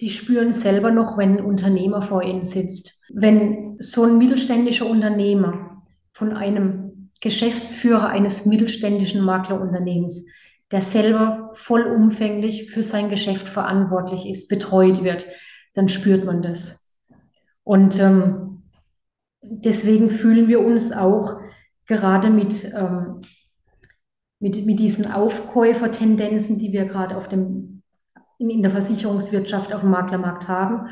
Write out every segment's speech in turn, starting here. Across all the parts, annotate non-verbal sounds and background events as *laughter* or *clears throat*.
die spüren selber noch, wenn ein Unternehmer vor ihnen sitzt. Wenn so ein mittelständischer Unternehmer von einem Geschäftsführer eines mittelständischen Maklerunternehmens, der selber vollumfänglich für sein Geschäft verantwortlich ist, betreut wird, dann spürt man das. Und ähm, deswegen fühlen wir uns auch gerade mit, ähm, mit, mit diesen Aufkäufertendenzen, die wir gerade auf dem, in, in der Versicherungswirtschaft auf dem Maklermarkt haben,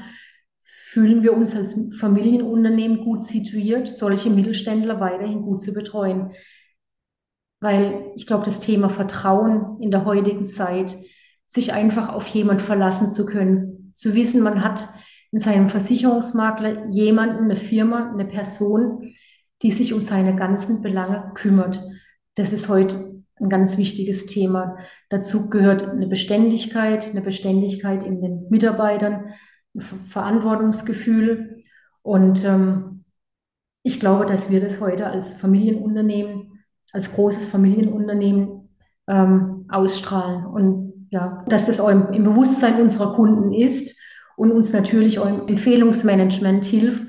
fühlen wir uns als Familienunternehmen gut situiert, solche Mittelständler weiterhin gut zu betreuen. Weil ich glaube, das Thema Vertrauen in der heutigen Zeit, sich einfach auf jemand verlassen zu können, zu wissen, man hat in seinem Versicherungsmakler jemanden, eine Firma, eine Person, die sich um seine ganzen Belange kümmert. Das ist heute ein ganz wichtiges Thema. Dazu gehört eine Beständigkeit, eine Beständigkeit in den Mitarbeitern, ein Verantwortungsgefühl. Und ähm, ich glaube, dass wir das heute als Familienunternehmen, als großes Familienunternehmen ähm, ausstrahlen. Und ja, dass das auch im, im Bewusstsein unserer Kunden ist und uns natürlich auch im Empfehlungsmanagement hilft,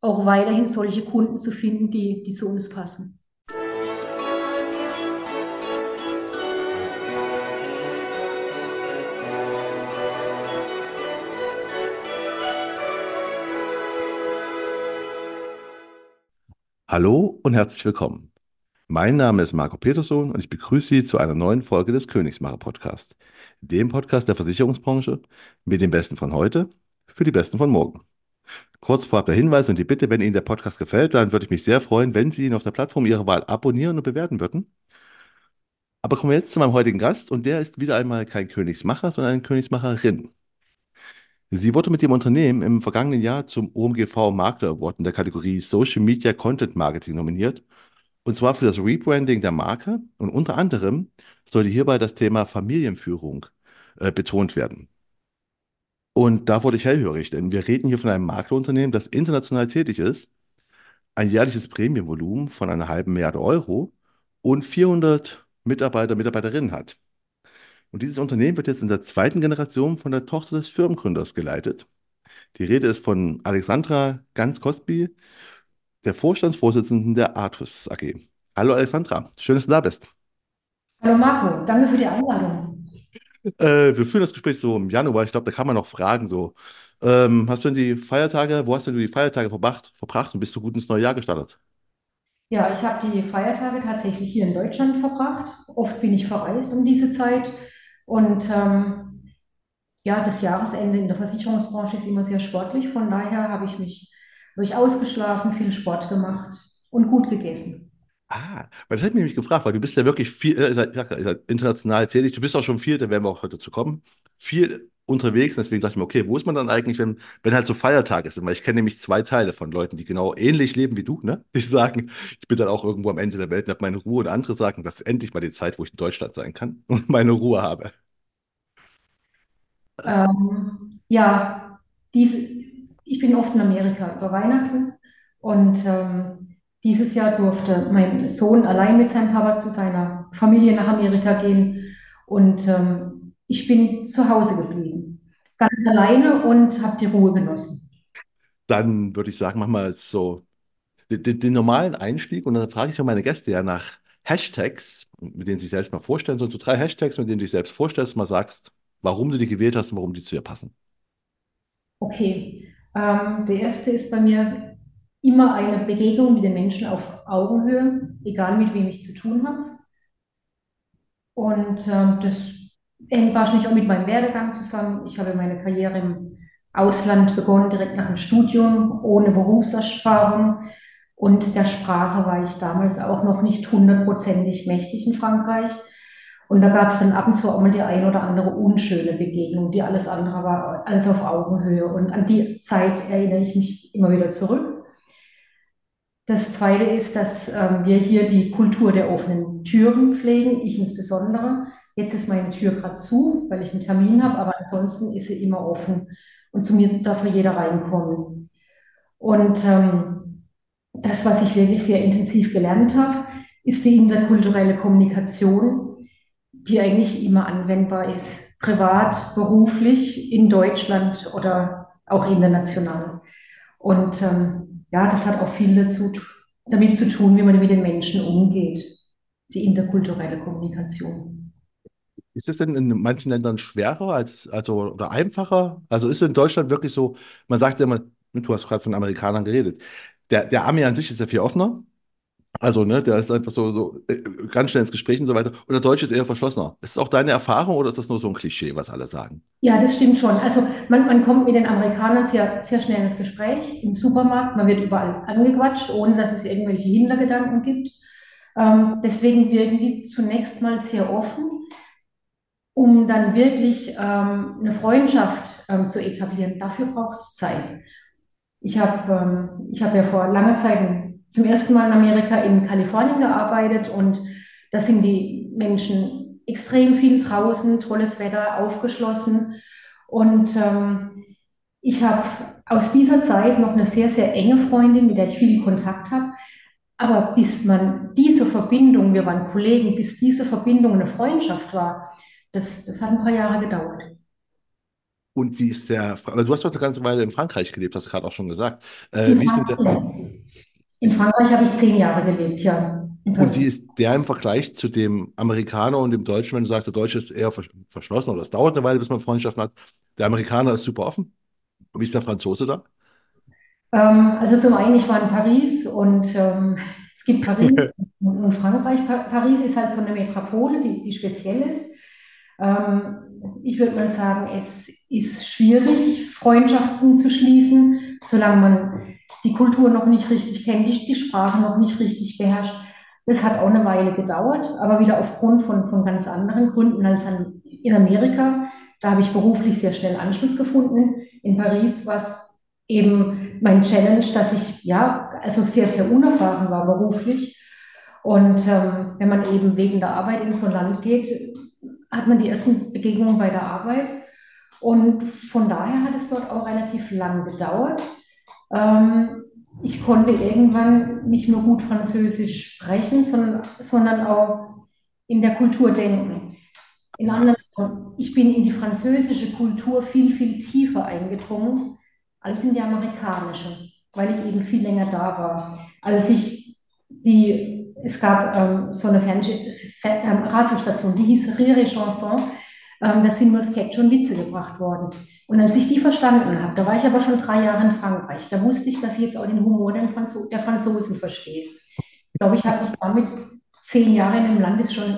auch weiterhin solche Kunden zu finden, die, die zu uns passen. Hallo und herzlich willkommen. Mein Name ist Marco Peterson und ich begrüße Sie zu einer neuen Folge des Königsmacher Podcast, dem Podcast der Versicherungsbranche mit den Besten von heute für die Besten von morgen. Kurz vorab der Hinweis und die Bitte, wenn Ihnen der Podcast gefällt, dann würde ich mich sehr freuen, wenn Sie ihn auf der Plattform Ihrer Wahl abonnieren und bewerten würden. Aber kommen wir jetzt zu meinem heutigen Gast und der ist wieder einmal kein Königsmacher, sondern eine Königsmacherin. Sie wurde mit dem Unternehmen im vergangenen Jahr zum OMGV Makler Award in der Kategorie Social Media Content Marketing nominiert. Und zwar für das Rebranding der Marke. Und unter anderem sollte hierbei das Thema Familienführung äh, betont werden. Und da wurde ich hellhörig, denn wir reden hier von einem Maklerunternehmen, das international tätig ist, ein jährliches Prämienvolumen von einer halben Milliarde Euro und 400 Mitarbeiter, Mitarbeiterinnen hat. Und dieses Unternehmen wird jetzt in der zweiten Generation von der Tochter des Firmengründers geleitet. Die Rede ist von Alexandra Ganz-Kosby, der Vorstandsvorsitzenden der Artus AG. Hallo Alexandra, schön, dass du da bist. Hallo Marco, danke für die Einladung. Äh, wir führen das Gespräch so im Januar. Ich glaube, da kann man noch fragen. So, ähm, hast du denn die Feiertage, wo hast du die Feiertage verbracht, verbracht und bist du gut ins neue Jahr gestartet? Ja, ich habe die Feiertage tatsächlich hier in Deutschland verbracht. Oft bin ich verreist um diese Zeit. Und ähm, ja, das Jahresende in der Versicherungsbranche ist immer sehr sportlich. Von daher habe ich mich habe ich ausgeschlafen, viel Sport gemacht und gut gegessen. Ah, weil das hätte mich nämlich gefragt, weil du bist ja wirklich viel, äh, ich sag, ich sag, international tätig, du bist auch schon viel, da werden wir auch heute zu kommen, viel unterwegs. Deswegen dachte ich mir, okay, wo ist man dann eigentlich, wenn, wenn halt so Feiertage sind? Weil ich kenne nämlich zwei Teile von Leuten, die genau ähnlich leben wie du, ne? *laughs* Die sagen, ich bin dann auch irgendwo am Ende der Welt und habe meine Ruhe und andere sagen, das ist endlich mal die Zeit, wo ich in Deutschland sein kann *laughs* und meine Ruhe habe. Ähm, ja, diese, ich bin oft in Amerika über Weihnachten und ähm, dieses Jahr durfte mein Sohn allein mit seinem Papa zu seiner Familie nach Amerika gehen und ähm, ich bin zu Hause geblieben, ganz alleine und habe die Ruhe genossen. Dann würde ich sagen, mach mal so den, den, normalen Einstieg und dann frage ich auch meine Gäste ja nach Hashtags, mit denen sie sich selbst mal vorstellen sollen. So drei Hashtags, mit denen du dich selbst vorstellst, mal sagst, warum du die gewählt hast und warum die zu dir passen. Okay, ähm, der erste ist bei mir immer eine Begegnung mit den Menschen auf Augenhöhe, egal mit wem ich zu tun habe. Und ähm, das hängt wahrscheinlich auch mit meinem Werdegang zusammen. Ich habe meine Karriere im Ausland begonnen, direkt nach dem Studium, ohne Berufserfahrung. Und der Sprache war ich damals auch noch nicht hundertprozentig mächtig in Frankreich. Und da gab es dann ab und zu auch mal die ein oder andere unschöne Begegnung, die alles andere war, alles auf Augenhöhe. Und an die Zeit erinnere ich mich immer wieder zurück. Das Zweite ist, dass ähm, wir hier die Kultur der offenen Türen pflegen, ich insbesondere. Jetzt ist meine Tür gerade zu, weil ich einen Termin habe, aber ansonsten ist sie immer offen und zu mir darf jeder reinkommen. Und ähm, das, was ich wirklich sehr intensiv gelernt habe, ist die interkulturelle Kommunikation die eigentlich immer anwendbar ist. privat, beruflich in Deutschland oder auch international. Und ähm, ja, das hat auch viel dazu, damit zu tun, wie man mit den Menschen umgeht, die interkulturelle Kommunikation. Ist es denn in manchen Ländern schwerer als, also, oder einfacher? Also ist es in Deutschland wirklich so, man sagt ja immer, du hast gerade von Amerikanern geredet, der, der Ami an sich ist ja viel offener. Also, ne, der ist einfach so, so äh, ganz schnell ins Gespräch und so weiter. Und der Deutsche ist eher verschlossener. Ist das auch deine Erfahrung oder ist das nur so ein Klischee, was alle sagen? Ja, das stimmt schon. Also man, man kommt mit den Amerikanern sehr, sehr schnell ins Gespräch im Supermarkt. Man wird überall angequatscht, ohne dass es irgendwelche Hintergedanken gibt. Ähm, deswegen wirken die zunächst mal sehr offen, um dann wirklich ähm, eine Freundschaft ähm, zu etablieren. Dafür braucht es Zeit. Ich habe ähm, hab ja vor langer Zeit zum ersten Mal in Amerika in Kalifornien gearbeitet und da sind die Menschen extrem viel draußen, tolles Wetter, aufgeschlossen. Und ähm, ich habe aus dieser Zeit noch eine sehr, sehr enge Freundin, mit der ich viel Kontakt habe. Aber bis man diese Verbindung, wir waren Kollegen, bis diese Verbindung eine Freundschaft war, das, das hat ein paar Jahre gedauert. Und wie ist der, also du hast doch eine ganze Weile in Frankreich gelebt, hast du gerade auch schon gesagt. Äh, denn der, in Frankreich habe ich zehn Jahre gelebt, ja. Und wie ist der im Vergleich zu dem Amerikaner und dem Deutschen, wenn du sagst, der Deutsche ist eher verschlossen oder es dauert eine Weile, bis man Freundschaften hat. Der Amerikaner ist super offen. Wie ist der Franzose da? Ähm, also zum einen, ich war in Paris und ähm, es gibt *laughs* Paris und, und, Frankreich. Pa Paris ist halt so eine Metropole, die, die speziell ist. Ähm, ich würde mal sagen, es ist schwierig, Freundschaften zu schließen, solange man die Kultur noch nicht richtig kennt, die, die Sprache noch nicht richtig beherrscht. Das hat auch eine Weile gedauert, aber wieder aufgrund von, von ganz anderen Gründen als an, in Amerika. Da habe ich beruflich sehr schnell Anschluss gefunden. In Paris war es eben mein Challenge, dass ich ja also sehr, sehr unerfahren war beruflich. Und ähm, wenn man eben wegen der Arbeit in so ein Land geht, hat man die ersten Begegnungen bei der Arbeit. Und von daher hat es dort auch relativ lang gedauert. Ähm, ich konnte irgendwann nicht nur gut Französisch sprechen, sondern, sondern auch in der Kultur denken. In anderen, ich bin in die französische Kultur viel, viel tiefer eingedrungen als in die amerikanische, weil ich eben viel länger da war. Als ich die, es gab ähm, so eine Fernseh, ähm, Radiostation, die hieß Rire Chanson, ähm, da sind nur Sketche und Witze gebracht worden. Und als ich die verstanden habe, da war ich aber schon drei Jahre in Frankreich, da wusste ich, dass ich jetzt auch den Humor der, Franzo der Franzosen verstehe. Ich glaube, ich habe mich damit zehn Jahre in einem Land ist schon,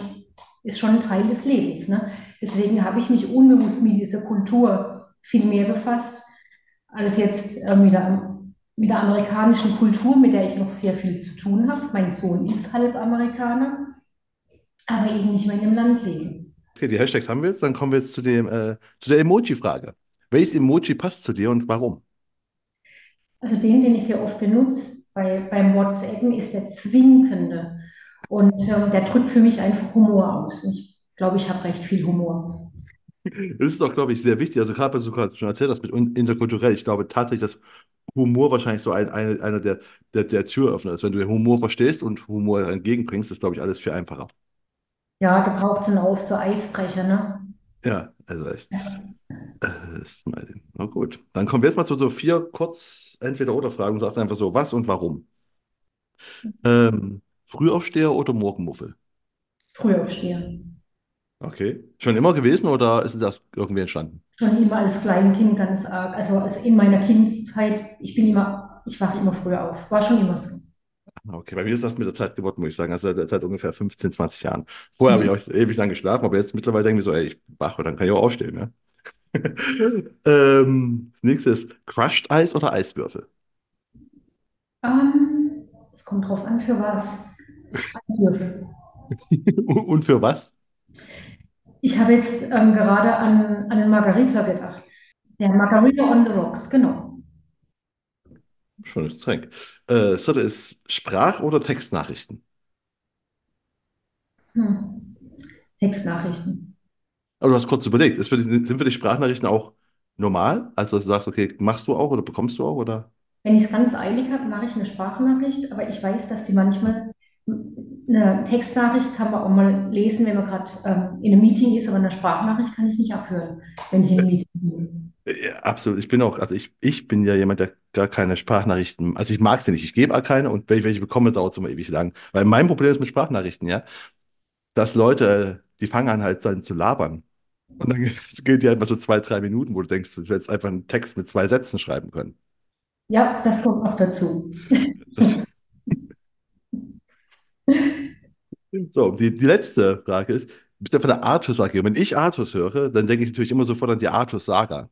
ist schon ein Teil des Lebens. Ne? Deswegen habe ich mich unbewusst mit dieser Kultur viel mehr befasst, als jetzt äh, mit, mit der amerikanischen Kultur, mit der ich noch sehr viel zu tun habe. Mein Sohn ist halb Amerikaner, aber eben nicht mehr in dem Land leben. Okay, die Hashtags haben wir jetzt, dann kommen wir jetzt zu, dem, äh, zu der Emoji-Frage. Welches Emoji passt zu dir und warum? Also den, den ich sehr oft benutze bei, beim WhatsAppen, ist der zwinkende. Und ähm, der drückt für mich einfach Humor aus. Und ich glaube, ich habe recht viel Humor. *laughs* Das ist doch, glaube ich, sehr wichtig. Also gerade, was du gerade schon erzählt hast mit interkulturell, ich glaube tatsächlich, dass Humor wahrscheinlich so ein, eine, einer der, der, der Türöffner ist. Wenn du Humor verstehst und Humor entgegenbringst, ist, glaube ich, alles viel einfacher. Ja, da braucht es dann auch so Eisbrecher, ne? Ja, also echt. Äh. Na gut. Dann kommen wir jetzt mal zu so vier kurz Entweder-Oder-Fragen. Du sagst einfach so, was und warum. Ähm, Frühaufsteher oder Morgenmuffel? Frühaufsteher. Okay. Schon immer gewesen oder ist es erst irgendwie entstanden? Schon immer als Kleinkind ganz arg. Also als in meiner Kindheit, ich bin immer, ich wache immer früher auf. War schon immer so. Ah, okay, bei mir ist das mit der Zeit geworden, muss ich sagen. Also seit ungefähr 15, 20 Jahren. Vorher mhm. habe ich auch ewig lang geschlafen, aber jetzt mittlerweile denke ich so, ey, ich wache, dann kann ich auch aufstehen. Ne? *laughs* ähm, das nächste ist Crushed Eis oder Eiswürfel? Ähm, es kommt drauf an, für was. Eiswürfel. *laughs* Und für was? Ich habe jetzt ähm, gerade an, an den Margarita gedacht. Der Margarita on the Rocks, genau. Schönes Getränk. Äh, das dritte ist Sprach- oder Textnachrichten? Hm. Textnachrichten. Aber du hast kurz überlegt, ist für die, sind für dich Sprachnachrichten auch normal? Also, dass du sagst, okay, machst du auch oder bekommst du auch? Oder? Wenn ich es ganz eilig habe, mache ich eine Sprachnachricht, aber ich weiß, dass die manchmal eine Textnachricht kann man auch mal lesen, wenn man gerade ähm, in einem Meeting ist, aber eine Sprachnachricht kann ich nicht abhören, wenn ich in einem Meeting bin. Ja, absolut. Ich bin auch, also ich, ich bin ja jemand, der gar keine Sprachnachrichten, also ich mag sie nicht. Ich gebe auch keine und wenn ich welche bekomme, dauert es immer ewig lang. Weil mein Problem ist mit Sprachnachrichten, ja, dass Leute, die fangen an halt dann zu labern. Und dann *laughs* geht die halt mal so zwei, drei Minuten, wo du denkst, du hättest einfach einen Text mit zwei Sätzen schreiben können. Ja, das kommt noch dazu. Das, *laughs* so, die, die letzte Frage ist, du bist ja von der Artus-AG. Und wenn ich Artus höre, dann denke ich natürlich immer sofort an die Artus-Saga.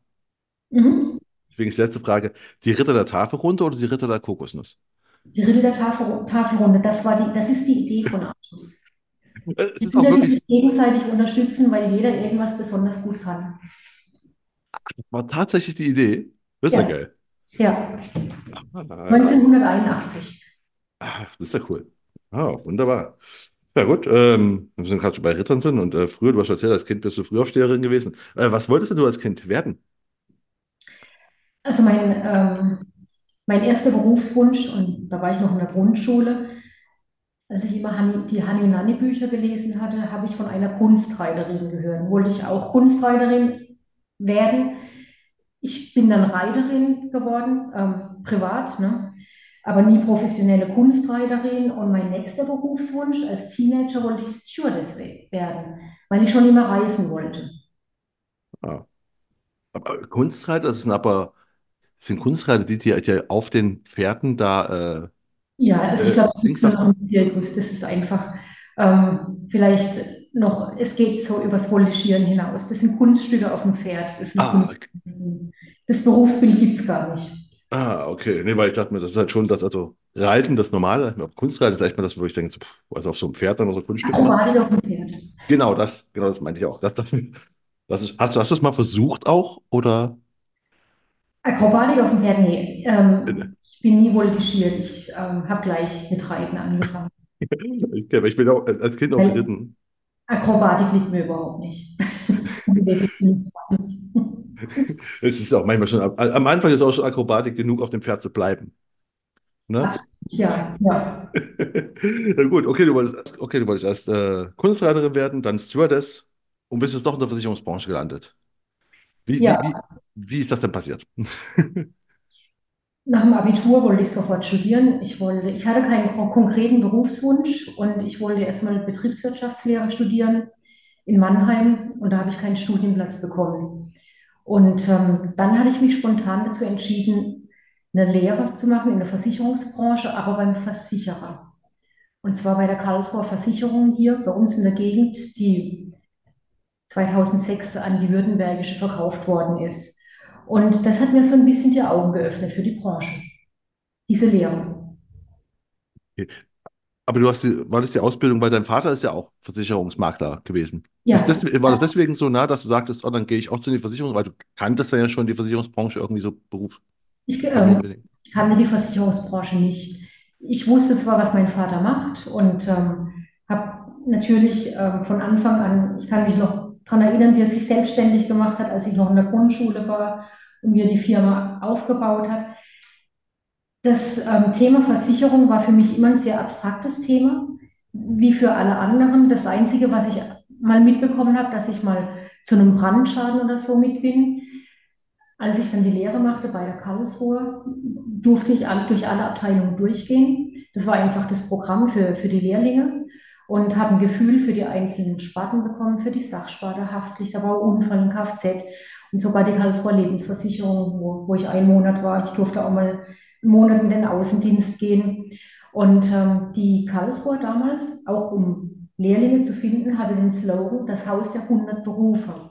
Mhm. Deswegen ist die letzte Frage, die Ritter der Tafelrunde oder die Ritter der Kokosnuss? Die Ritter der Tafel, Tafelrunde, das war die, das ist die Idee von Artus. Es Die ist auch wirklich, sich gegenseitig unterstützen, weil jeder irgendwas besonders gut kann. war tatsächlich die Idee. Das ist ja Ja, geil. ja. Ah, 1981. ah, das ist ja cool. Ah, wunderbar. Ja gut, ähm, wir sind gerade schon bei Rittern sind und äh, früher, du hast erzählt, als Kind bist du Frühaufsteherin gewesen. Äh, was wolltest du als Kind werden? Also mein, ähm, mein erster Berufswunsch, und da war ich noch in der Grundschule, als ich immer Hanni, die Hanni-Nanni-Bücher gelesen hatte, habe ich von einer Kunstreiterin gehört. Wollte ich auch Kunstreiterin werden. Ich bin dann Reiterin geworden, ähm, privat, ne? Aber nie professionelle Kunstreiterin. Und mein nächster Berufswunsch als Teenager wollte ich Stewardess we- werden, weil ich schon immer reisen wollte. Ah, aber Kunstreiter, das sind aber, sind Kunstreiter, die, die, die auf den Pferden da Ja, also äh, ich äh, glaube, das Dings ist nur das. Das ist einfach ähm, vielleicht noch, es geht so übers Voltigieren hinaus. Das sind Kunststücke auf dem Pferd. Das Ah, Kunst. Das Berufsbild gibt es gar nicht. Ah, okay. Nee, weil ich dachte mir, das ist halt schon das, also Reiten, das Normale, Kunstreiten ist echt mal das, wo ich denke, so, pff, also auf so einem Pferd dann so Kunststücke machen. Akrobatik auf dem Pferd. Genau das, genau das meinte ich auch. Das, das, das ist, hast du, hast du es mal versucht auch? Oder? Akrobatik auf dem Pferd, nee. Äh, Ähm, ich bin nie voltigiert. Ich ähm, habe gleich mit Reiten angefangen. *laughs* Ich, ich bin auch als Kind auch geritten. Akrobatik liegt mir überhaupt nicht. *laughs* *laughs* Es ist auch manchmal schon, am Anfang ist auch schon Akrobatik genug, auf dem Pferd zu bleiben. Ne? Absolut, ja, ja. *laughs* Na gut, okay, du wolltest, erst- okay, du wolltest erst äh, Kunstreiterin werden, dann Stewardess und bist jetzt doch in der Versicherungsbranche gelandet. Wie, Ja, wie, wie, wie ist das denn passiert? *laughs* Nach dem Abitur wollte ich sofort studieren. Ich wollte, ich hatte keinen kon- konkreten Berufswunsch und ich wollte erstmal Betriebswirtschaftslehre studieren in Mannheim und da habe ich keinen Studienplatz bekommen. Und ähm, dann hatte ich mich spontan dazu entschieden, eine Lehre zu machen in der Versicherungsbranche, aber beim Versicherer. Und zwar bei der Karlsruher Versicherung hier bei uns in der Gegend, die 2006 an die Württembergische verkauft worden ist. Und das hat mir so ein bisschen die Augen geöffnet für die Branche, diese Lehre. Aber du hast die, war das die Ausbildung, weil dein Vater ist ja auch Versicherungsmakler gewesen. Ja, das, war das deswegen so nah, dass du sagtest, oh, dann gehe ich auch zu den Versicherungen, weil du kanntest ja schon die Versicherungsbranche irgendwie so ich, ähm, berufsfamilienbedingt. ich kannte die Versicherungsbranche nicht. Ich wusste zwar, was mein Vater macht und ähm, habe natürlich ähm, von Anfang an, ich kann mich noch daran erinnern, wie er sich selbstständig gemacht hat, als ich noch in der Grundschule war und wie er die Firma aufgebaut hat. Das ähm, Thema Versicherung war für mich immer ein sehr abstraktes Thema, wie für alle anderen. Das Einzige, was ich mal mitbekommen habe, dass ich mal zu einem Brandschaden oder so mit bin. Als ich dann die Lehre machte bei der Karlsruhe, durfte ich durch alle Abteilungen durchgehen. Das war einfach das Programm für, für die Lehrlinge und habe ein Gefühl für die einzelnen Sparten bekommen, für die Sachsparte, Haftpflicht, aber auch Unfall Kfz und sogar die Karlsruher Lebensversicherung, wo, wo ich einen Monat war. Ich durfte auch mal Monat in den Außendienst gehen. Und ähm, die Karlsruher damals, auch um Lehrlinge zu finden, hatte den Slogan, das Haus der 100 Berufe.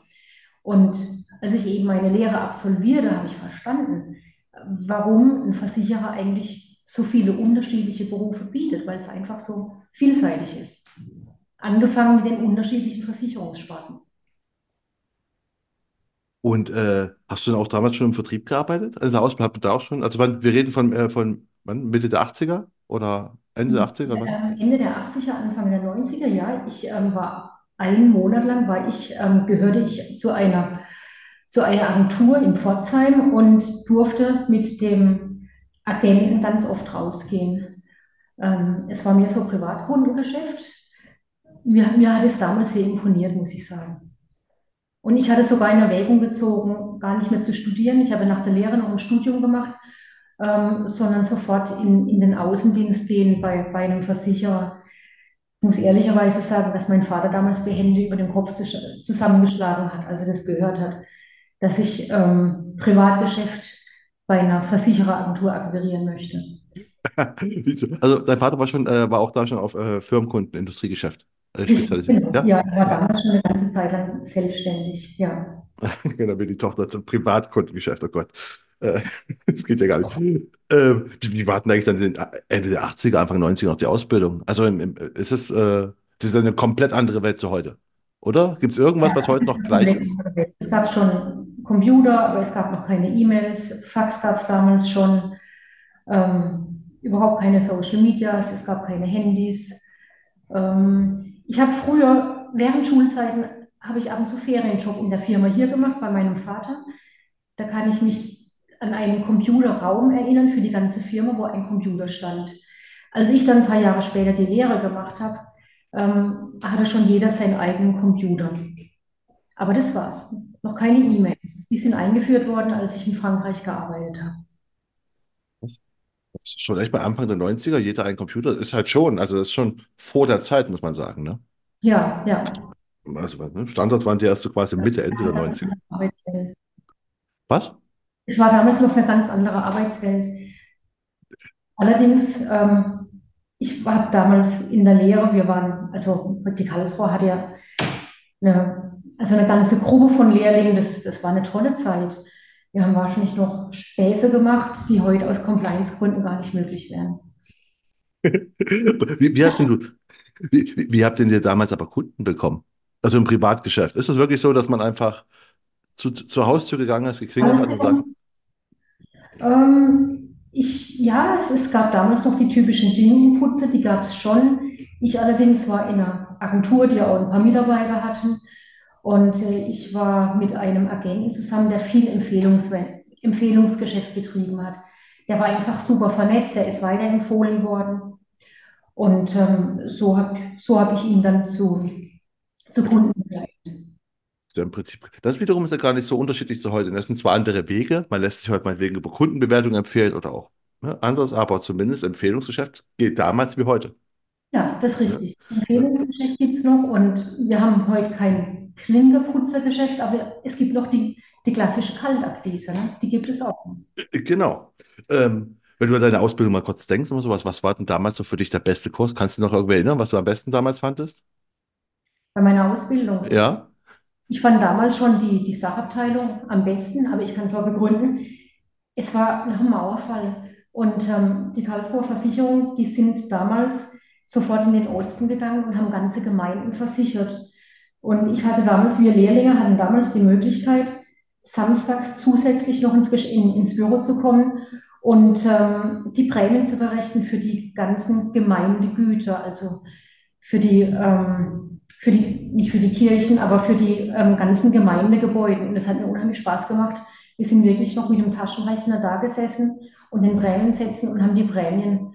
Und als ich eben meine Lehre absolvierte, habe ich verstanden, warum ein Versicherer eigentlich so viele unterschiedliche Berufe bietet, weil es einfach so vielseitig ist. Angefangen mit den unterschiedlichen Versicherungssparten. Und äh, hast du dann auch damals schon im Vertrieb gearbeitet? Also der Ausbildung ihr da auch schon? Also wann, wir reden von, äh, von wann, Mitte der 80er oder Ende der 80er? Wann? Ende der 80er, Anfang der 90er, ja. Ich ähm, war einen Monat lang, war ich, ähm, gehörte ich zu einer, zu einer Agentur in Pforzheim und durfte mit dem Agenten ganz oft rausgehen. Ähm, es war mir so Privatkundengeschäft. Mir, mir hat es damals sehr imponiert, muss ich sagen. Und ich hatte sogar in Erwägung gezogen, gar nicht mehr zu studieren. Ich habe nach der Lehre noch ein Studium gemacht, ähm, sondern sofort in, in den Außendienst gehen bei, bei einem Versicherer. Ich muss ehrlicherweise sagen, dass mein Vater damals die Hände über dem Kopf zus- zusammengeschlagen hat, als er das gehört hat, dass ich ähm, Privatgeschäft bei einer Versichereragentur akquirieren möchte. *laughs* Also dein Vater war schon, äh, war auch da schon auf äh, Firmenkunden, Industriegeschäft spezialisiert. genau. Ja? Ja, er war Ja. damals schon eine ganze Zeit lang selbstständig. Ja. *laughs* Genau, wie die Tochter zum Privatkundengeschäft, oh Gott. Äh, *laughs* das geht ja gar nicht. Ähm, wie, wie war denn eigentlich dann Ende der 80er, Anfang 90er noch die Ausbildung? Also im, im, ist es, äh, das ist eine komplett andere Welt zu heute, oder? Gibt es irgendwas, was heute noch gleich ist? Es gab schon Computer, aber es gab noch keine E-Mails. Fax gab es damals schon. Ähm, überhaupt keine Social Medias, es gab keine Handys. Ähm, ich habe früher, während Schulzeiten, habe ich ab und zu Ferienjob in der Firma hier gemacht bei meinem Vater. Da kann ich mich an einen Computerraum erinnern für die ganze Firma, wo ein Computer stand. Als ich dann ein paar Jahre später die Lehre gemacht habe, ähm, hatte schon jeder seinen eigenen Computer. Aber das war's. Noch keine E-Mails. Die sind eingeführt worden, als ich in Frankreich gearbeitet habe. Schon echt bei Anfang der 90er, jeder ein Computer, ist halt schon, also das ist schon vor der Zeit, muss man sagen, ne? Ja, ja. Also ne, Standard waren die erst so quasi Mitte, Ende der 90er. Arbeitswelt. Was? Es war damals noch eine ganz andere Arbeitswelt. Allerdings, ähm, ich habe damals in der Lehre, wir waren, also die Karlsruhe hatte ja eine, also eine ganze Gruppe von Lehrlingen, das, das war eine tolle Zeit. Wir haben wahrscheinlich noch Späße gemacht, die heute aus Compliance-Gründen gar nicht möglich wären. *laughs* Wie, wie hast denn du, wie, wie habt denn ihr damals aber Kunden bekommen? Also im Privatgeschäft. Ist es wirklich so, dass man einfach zu, zur Haustür gegangen ist, geklingelt hat und sagt, Ähm, ich, ja, es, es gab damals noch die typischen Klinkenputzer, die gab es schon. Ich allerdings war in einer Agentur, die auch ein paar Mitarbeiter hatten. Und äh, ich war mit einem Agenten zusammen, der viel Empfehlungs Empfehlungsgeschäft betrieben hat. Der war einfach super vernetzt, der ist weiterempfohlen worden. Und ähm, so habe so hab ich ihn dann zu, zu Kunden begleitet. ja, im Prinzip, das wiederum ist ja gar nicht so unterschiedlich zu heute. Das sind zwar andere Wege, man lässt sich heute meinetwegen über Kundenbewertung empfehlen oder auch ne, anderes, aber zumindest Empfehlungsgeschäft geht damals wie heute. Ja, das ist Ja. richtig. Empfehlungsgeschäft gibt es noch und wir haben heute kein Klinkerputzergeschäft, aber es gibt noch die, die klassische Kaltakquise, ne? Die gibt es auch. Äh, Genau. Ähm, wenn du an deine Ausbildung mal kurz denkst oder sowas, was war denn damals so für dich der beste Kurs? Kannst du dich noch irgendwie erinnern, was du am besten damals fandest? Bei meiner Ausbildung. Ja? Ich fand damals schon die, die Sachabteilung am besten, aber ich kann es auch begründen. Es war nach dem Mauerfall und ähm, die Karlsruher Versicherung, die sind damals sofort in den Osten gegangen und haben ganze Gemeinden versichert. Und ich hatte damals, wir Lehrlinge hatten damals die Möglichkeit, samstags zusätzlich noch ins, in, ins Büro zu kommen und ähm, die Prämien zu berechnen für die ganzen Gemeindegüter, also für die, ähm, für die, nicht für die Kirchen, aber für die ähm, ganzen Gemeindegebäude. Und das hat mir unheimlich Spaß gemacht. Wir sind wirklich noch mit dem Taschenrechner da gesessen und den Prämiensätzen und haben die Prämien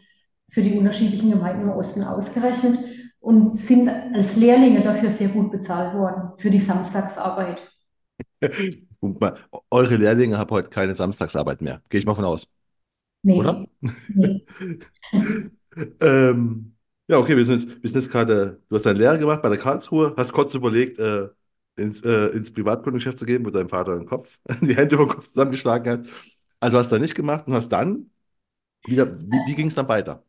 für die unterschiedlichen Gemeinden im Osten ausgerechnet und sind als Lehrlinge dafür sehr gut bezahlt worden, für die Samstagsarbeit. Guck mal, eure Lehrlinge haben heute keine Samstagsarbeit mehr. Gehe ich mal von aus, Nee, oder? nee. *laughs* Ähm, ja, okay, wir sind jetzt, wir sind jetzt gerade, du hast deine Lehre gemacht bei der Karlsruhe, hast kurz überlegt, äh, ins, äh, ins Privatkundengeschäft zu gehen, wo dein Vater den Kopf, *laughs* die Hände über den Kopf zusammengeschlagen hat. Also hast du da nicht gemacht und hast dann wieder, wie, wie ging es dann weiter?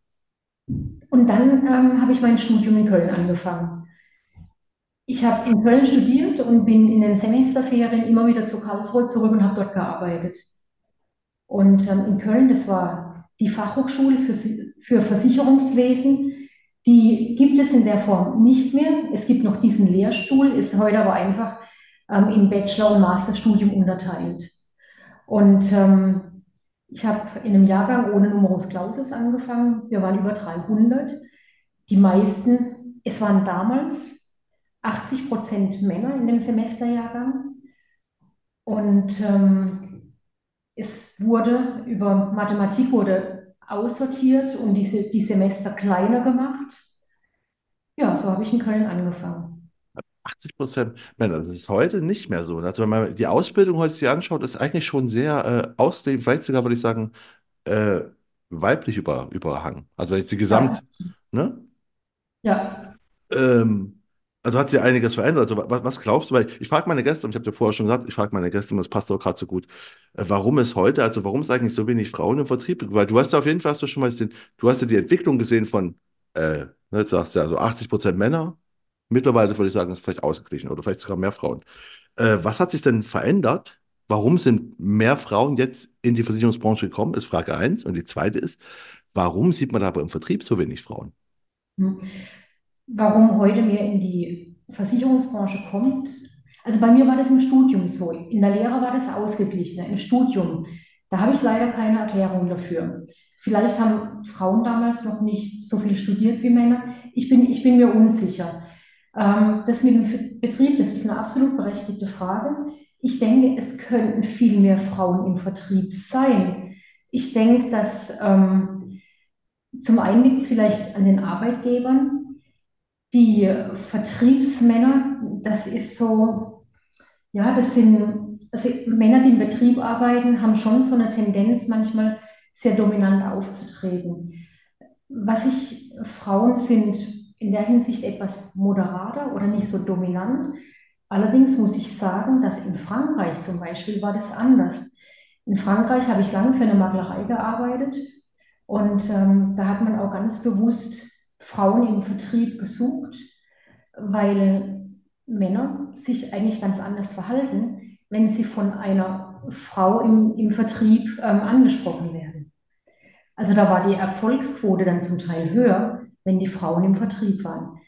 Und dann ähm, habe ich mein Studium in Köln angefangen. Ich habe in Köln studiert und bin in den Semesterferien immer wieder zu Karlsruhe zurück und habe dort gearbeitet. Und ähm, in Köln, das war die Fachhochschule für, für Versicherungswesen, die gibt es in der Form nicht mehr. Es gibt noch diesen Lehrstuhl, ist heute aber einfach ähm, in Bachelor- und Masterstudium unterteilt. Und ähm, ich habe in einem Jahrgang ohne Numerus Clausus angefangen. Wir waren über 300. Die meisten, es waren damals 80 Prozent Männer in dem Semesterjahrgang. Und ähm, es wurde über Mathematik wurde aussortiert und diese, die Semester kleiner gemacht. Ja, so habe ich in Köln angefangen. 80 Prozent Männer, das ist heute nicht mehr so. Also wenn man die Ausbildung heute sich anschaut, ist eigentlich schon sehr äh, ausgelegt, vielleicht sogar würde ich sagen, äh, weiblich über, überhangen. Also jetzt die Ja, Gesamt, ne? ja. Ähm, also hat sich einiges verändert. Also was, was glaubst du? Weil ich frage meine Gäste, und ich habe dir vorher schon gesagt, ich frage meine Gäste, und das passt auch gerade so gut, äh, warum es heute, also warum es eigentlich so wenig Frauen im Vertrieb gibt? Weil du hast ja auf jeden Fall hast du schon mal den, du hast ja die Entwicklung gesehen von, äh, ne, jetzt sagst du ja so 80 Prozent Männer. Mittlerweile würde ich sagen, ist vielleicht ausgeglichen oder vielleicht sogar mehr Frauen. Äh, was hat sich denn verändert? Warum sind mehr Frauen jetzt in die Versicherungsbranche gekommen? Ist Frage eins. Und die zweite ist, warum sieht man aber im Vertrieb so wenig Frauen? Hm. Warum heute mehr in die Versicherungsbranche kommt? Also bei mir war das im Studium so. In der Lehre war das ausgeglichener. Im Studium, da habe ich leider keine Erklärung dafür. Vielleicht haben Frauen damals noch nicht so viel studiert wie Männer. Ich bin, ich bin mir unsicher. Ähm, das mit dem Betrieb, das ist eine absolut berechtigte Frage. Ich denke, es könnten viel mehr Frauen im Vertrieb sein. Ich denke, dass ähm, zum einen liegt es vielleicht an den Arbeitgebern. Die Vertriebsmänner, das ist so, ja, das sind, also Männer, die im Betrieb arbeiten, haben schon so eine Tendenz, manchmal sehr dominant aufzutreten. Was ich, Frauen sind in der Hinsicht etwas moderater oder nicht so dominant. Allerdings muss ich sagen, dass in Frankreich zum Beispiel war das anders. In Frankreich habe ich lange für eine Maklerei gearbeitet und ähm, da hat man auch ganz bewusst Frauen im Vertrieb gesucht, weil Männer sich eigentlich ganz anders verhalten, wenn sie von einer Frau im, im Vertrieb ähm, angesprochen werden. Also da war die Erfolgsquote dann zum Teil höher, wenn die Frauen im Vertrieb waren.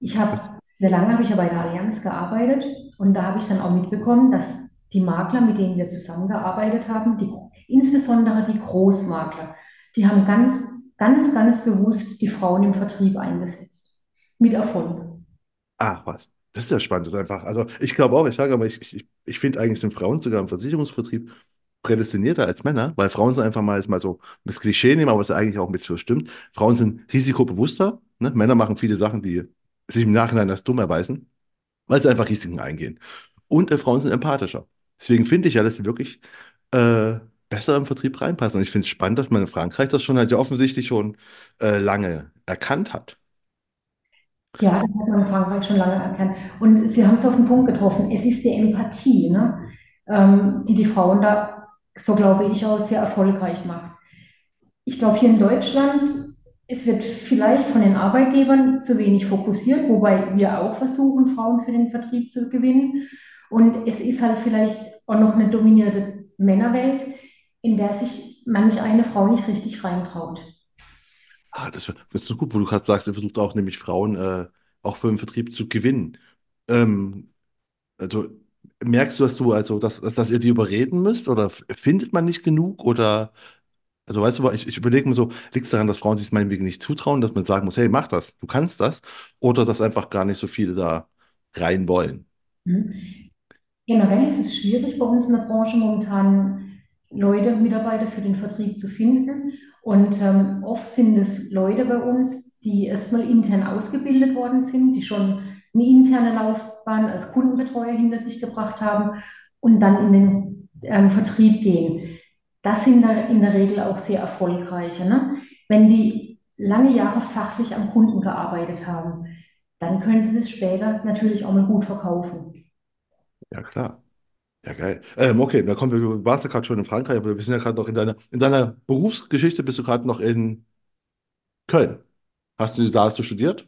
Ich habe sehr lange habe ich ja bei der Allianz gearbeitet und da habe ich dann auch mitbekommen, dass die Makler, mit denen wir zusammengearbeitet haben, die, insbesondere die Großmakler, die haben ganz, ganz, ganz bewusst die Frauen im Vertrieb eingesetzt. Mit Erfolg. Ach was, das ist ja spannend. Das ist einfach, also ich glaube auch, ich sage aber, ich, ich, ich finde eigentlich sind Frauen sogar im Versicherungsvertrieb prädestinierter als Männer, weil Frauen sind einfach mal, jetzt mal so das Klischee nehmen, aber was eigentlich auch mit so stimmt. Frauen sind risikobewusster. Ne? Männer machen viele Sachen, die sich im Nachhinein als dumm erweisen, weil sie einfach Risiken eingehen. Und äh, Frauen sind empathischer. Deswegen finde ich ja, dass sie wirklich äh, besser im Vertrieb reinpassen. Und ich finde es spannend, dass man in Frankreich das schon halt ja offensichtlich schon äh, lange erkannt hat. Ja, das hat man in Frankreich schon lange erkannt. Und Sie haben es auf den Punkt getroffen. Es ist die Empathie, ne? ähm, die die Frauen da, so glaube ich, auch sehr erfolgreich macht. Ich glaube, hier in Deutschland, es wird vielleicht von den Arbeitgebern zu wenig fokussiert, wobei wir auch versuchen, Frauen für den Vertrieb zu gewinnen. Und es ist halt vielleicht auch noch eine dominierte Männerwelt, in der sich manch eine Frau nicht richtig reintraut. Ah, das, ist so gut, wo du gerade sagst, ihr versucht auch nämlich Frauen äh, auch für den Vertrieb zu gewinnen. Ähm, also merkst du, dass du, also, dass, dass, ihr die überreden müsst oder findet man nicht genug oder, also weißt du, ich, ich überlege mir so, liegt es daran, dass Frauen sich meinetwegen nicht zutrauen, dass man sagen muss, hey, mach das, du kannst das, oder dass einfach gar nicht so viele da rein wollen? Mhm. Generell ist es schwierig bei uns in der Branche momentan Leute, Mitarbeiter für den Vertrieb zu finden. Und ähm, oft sind es Leute bei uns, die erstmal intern ausgebildet worden sind, die schon eine interne Laufbahn als Kundenbetreuer hinter sich gebracht haben und dann in den ähm, Vertrieb gehen. Das sind da in der Regel auch sehr erfolgreiche. Ne? Wenn die lange Jahre fachlich am Kunden gearbeitet haben, dann können sie das später natürlich auch mal gut verkaufen. Ja, klar. Ja, geil. Ähm, okay, da kommen wir, du warst ja gerade schon in Frankreich, aber wir sind ja gerade noch in deiner, in deiner Berufsgeschichte, bist du gerade noch in Köln. Hast du, da hast du studiert?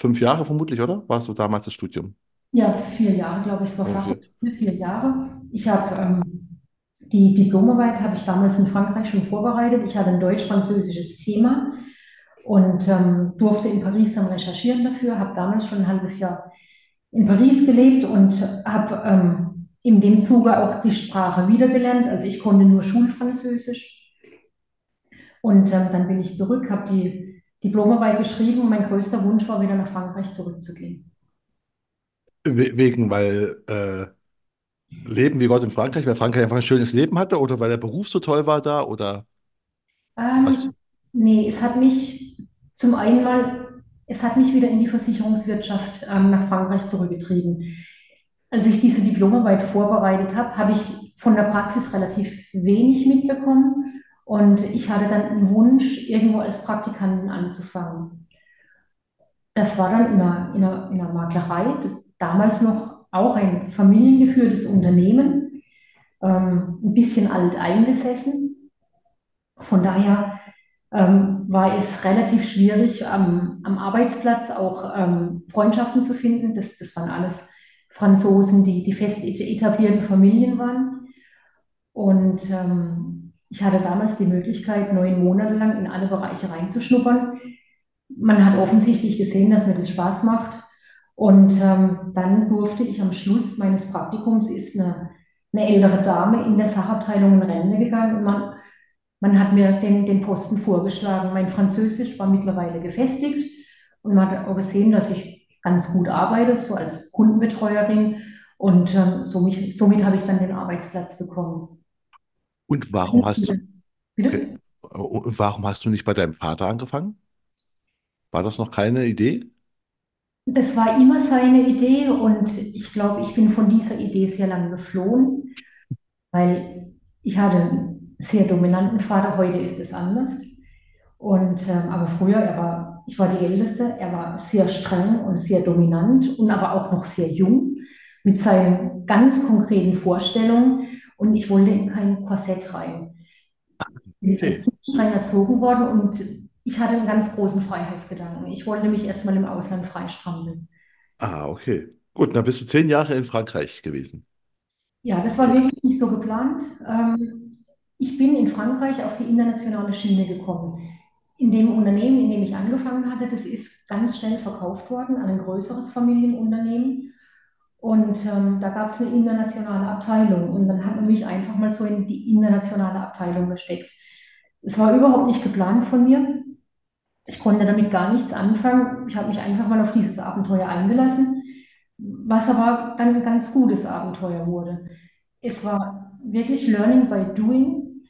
Fünf Jahre vermutlich, oder? Warst du damals das Studium? Ja, vier Jahre, glaube ich, es war Okay. Fachhochschule, vier Jahre. Ich habe ähm, die Diplomarbeit habe ich damals in Frankreich schon vorbereitet. Ich hatte ein deutsch-französisches Thema und ähm, durfte in Paris dann recherchieren dafür, habe damals schon ein halbes Jahr in Paris gelebt und habe ähm, in dem Zuge auch die Sprache wiedergelernt. Also ich konnte nur Schulfranzösisch und ähm, dann bin ich zurück, habe die Diplomarbeit geschrieben und mein größter Wunsch war, wieder nach Frankreich zurückzugehen. We- Wegen, weil äh, Leben wie Gott in Frankreich, weil Frankreich einfach ein schönes Leben hatte oder weil der Beruf so toll war da oder? Ähm, nee, es hat mich zum einen mal, es hat mich wieder in die Versicherungswirtschaft ähm, nach Frankreich zurückgetrieben. Als ich diese Diplomarbeit vorbereitet habe, habe ich von der Praxis relativ wenig mitbekommen und ich hatte dann einen Wunsch, irgendwo als Praktikantin anzufangen. Das war dann in einer, in einer, in einer Maklerei, damals noch auch ein familiengeführtes Unternehmen, ähm, ein bisschen alt eingesessen. Von daher ähm, war es relativ schwierig, am, am Arbeitsplatz auch ähm, Freundschaften zu finden. Das, das waren alles Franzosen, die, die fest etablierten Familien waren. Und ähm, ich hatte damals die Möglichkeit, neun Monate lang in alle Bereiche reinzuschnuppern. Man hat offensichtlich gesehen, dass mir das Spaß macht. Und ähm, dann durfte ich am Schluss meines Praktikums, ist eine, eine ältere Dame in der Sachabteilung in Rente gegangen und man, man hat mir den, den Posten vorgeschlagen. Mein Französisch war mittlerweile gefestigt und man hat auch gesehen, dass ich ganz gut arbeite, so als Kundenbetreuerin. Und ähm, somit, somit habe ich dann den Arbeitsplatz bekommen. Und warum hast du, *laughs* okay, und warum hast du nicht bei deinem Vater angefangen? War das noch keine Idee? Das war immer seine Idee und ich glaube, ich bin von dieser Idee sehr lange geflohen, weil ich hatte einen sehr dominanten Vater, heute ist es anders. Und, ähm, aber früher, er war, ich war die Älteste, er war sehr streng und sehr dominant und aber auch noch sehr jung mit seinen ganz konkreten Vorstellungen und ich wollte in kein Korsett rein. Ich bin als Kind streng erzogen worden und ich hatte einen ganz großen Freiheitsgedanken. Ich wollte mich erstmal im Ausland freistrampeln. Ah, okay. Gut, dann bist du zehn Jahre in Frankreich gewesen. Ja, das war wirklich nicht so geplant. Ähm, ich bin in Frankreich auf die internationale Schiene gekommen. In dem Unternehmen, in dem ich angefangen hatte, das ist ganz schnell verkauft worden an ein größeres Familienunternehmen. Und ähm, da gab es eine internationale Abteilung. Und dann hat man mich einfach mal so in die internationale Abteilung gesteckt. Es war überhaupt nicht geplant von mir. Ich konnte damit gar nichts anfangen. Ich habe mich einfach mal auf dieses Abenteuer eingelassen, was aber dann ein ganz gutes Abenteuer wurde. Es war wirklich Learning by Doing.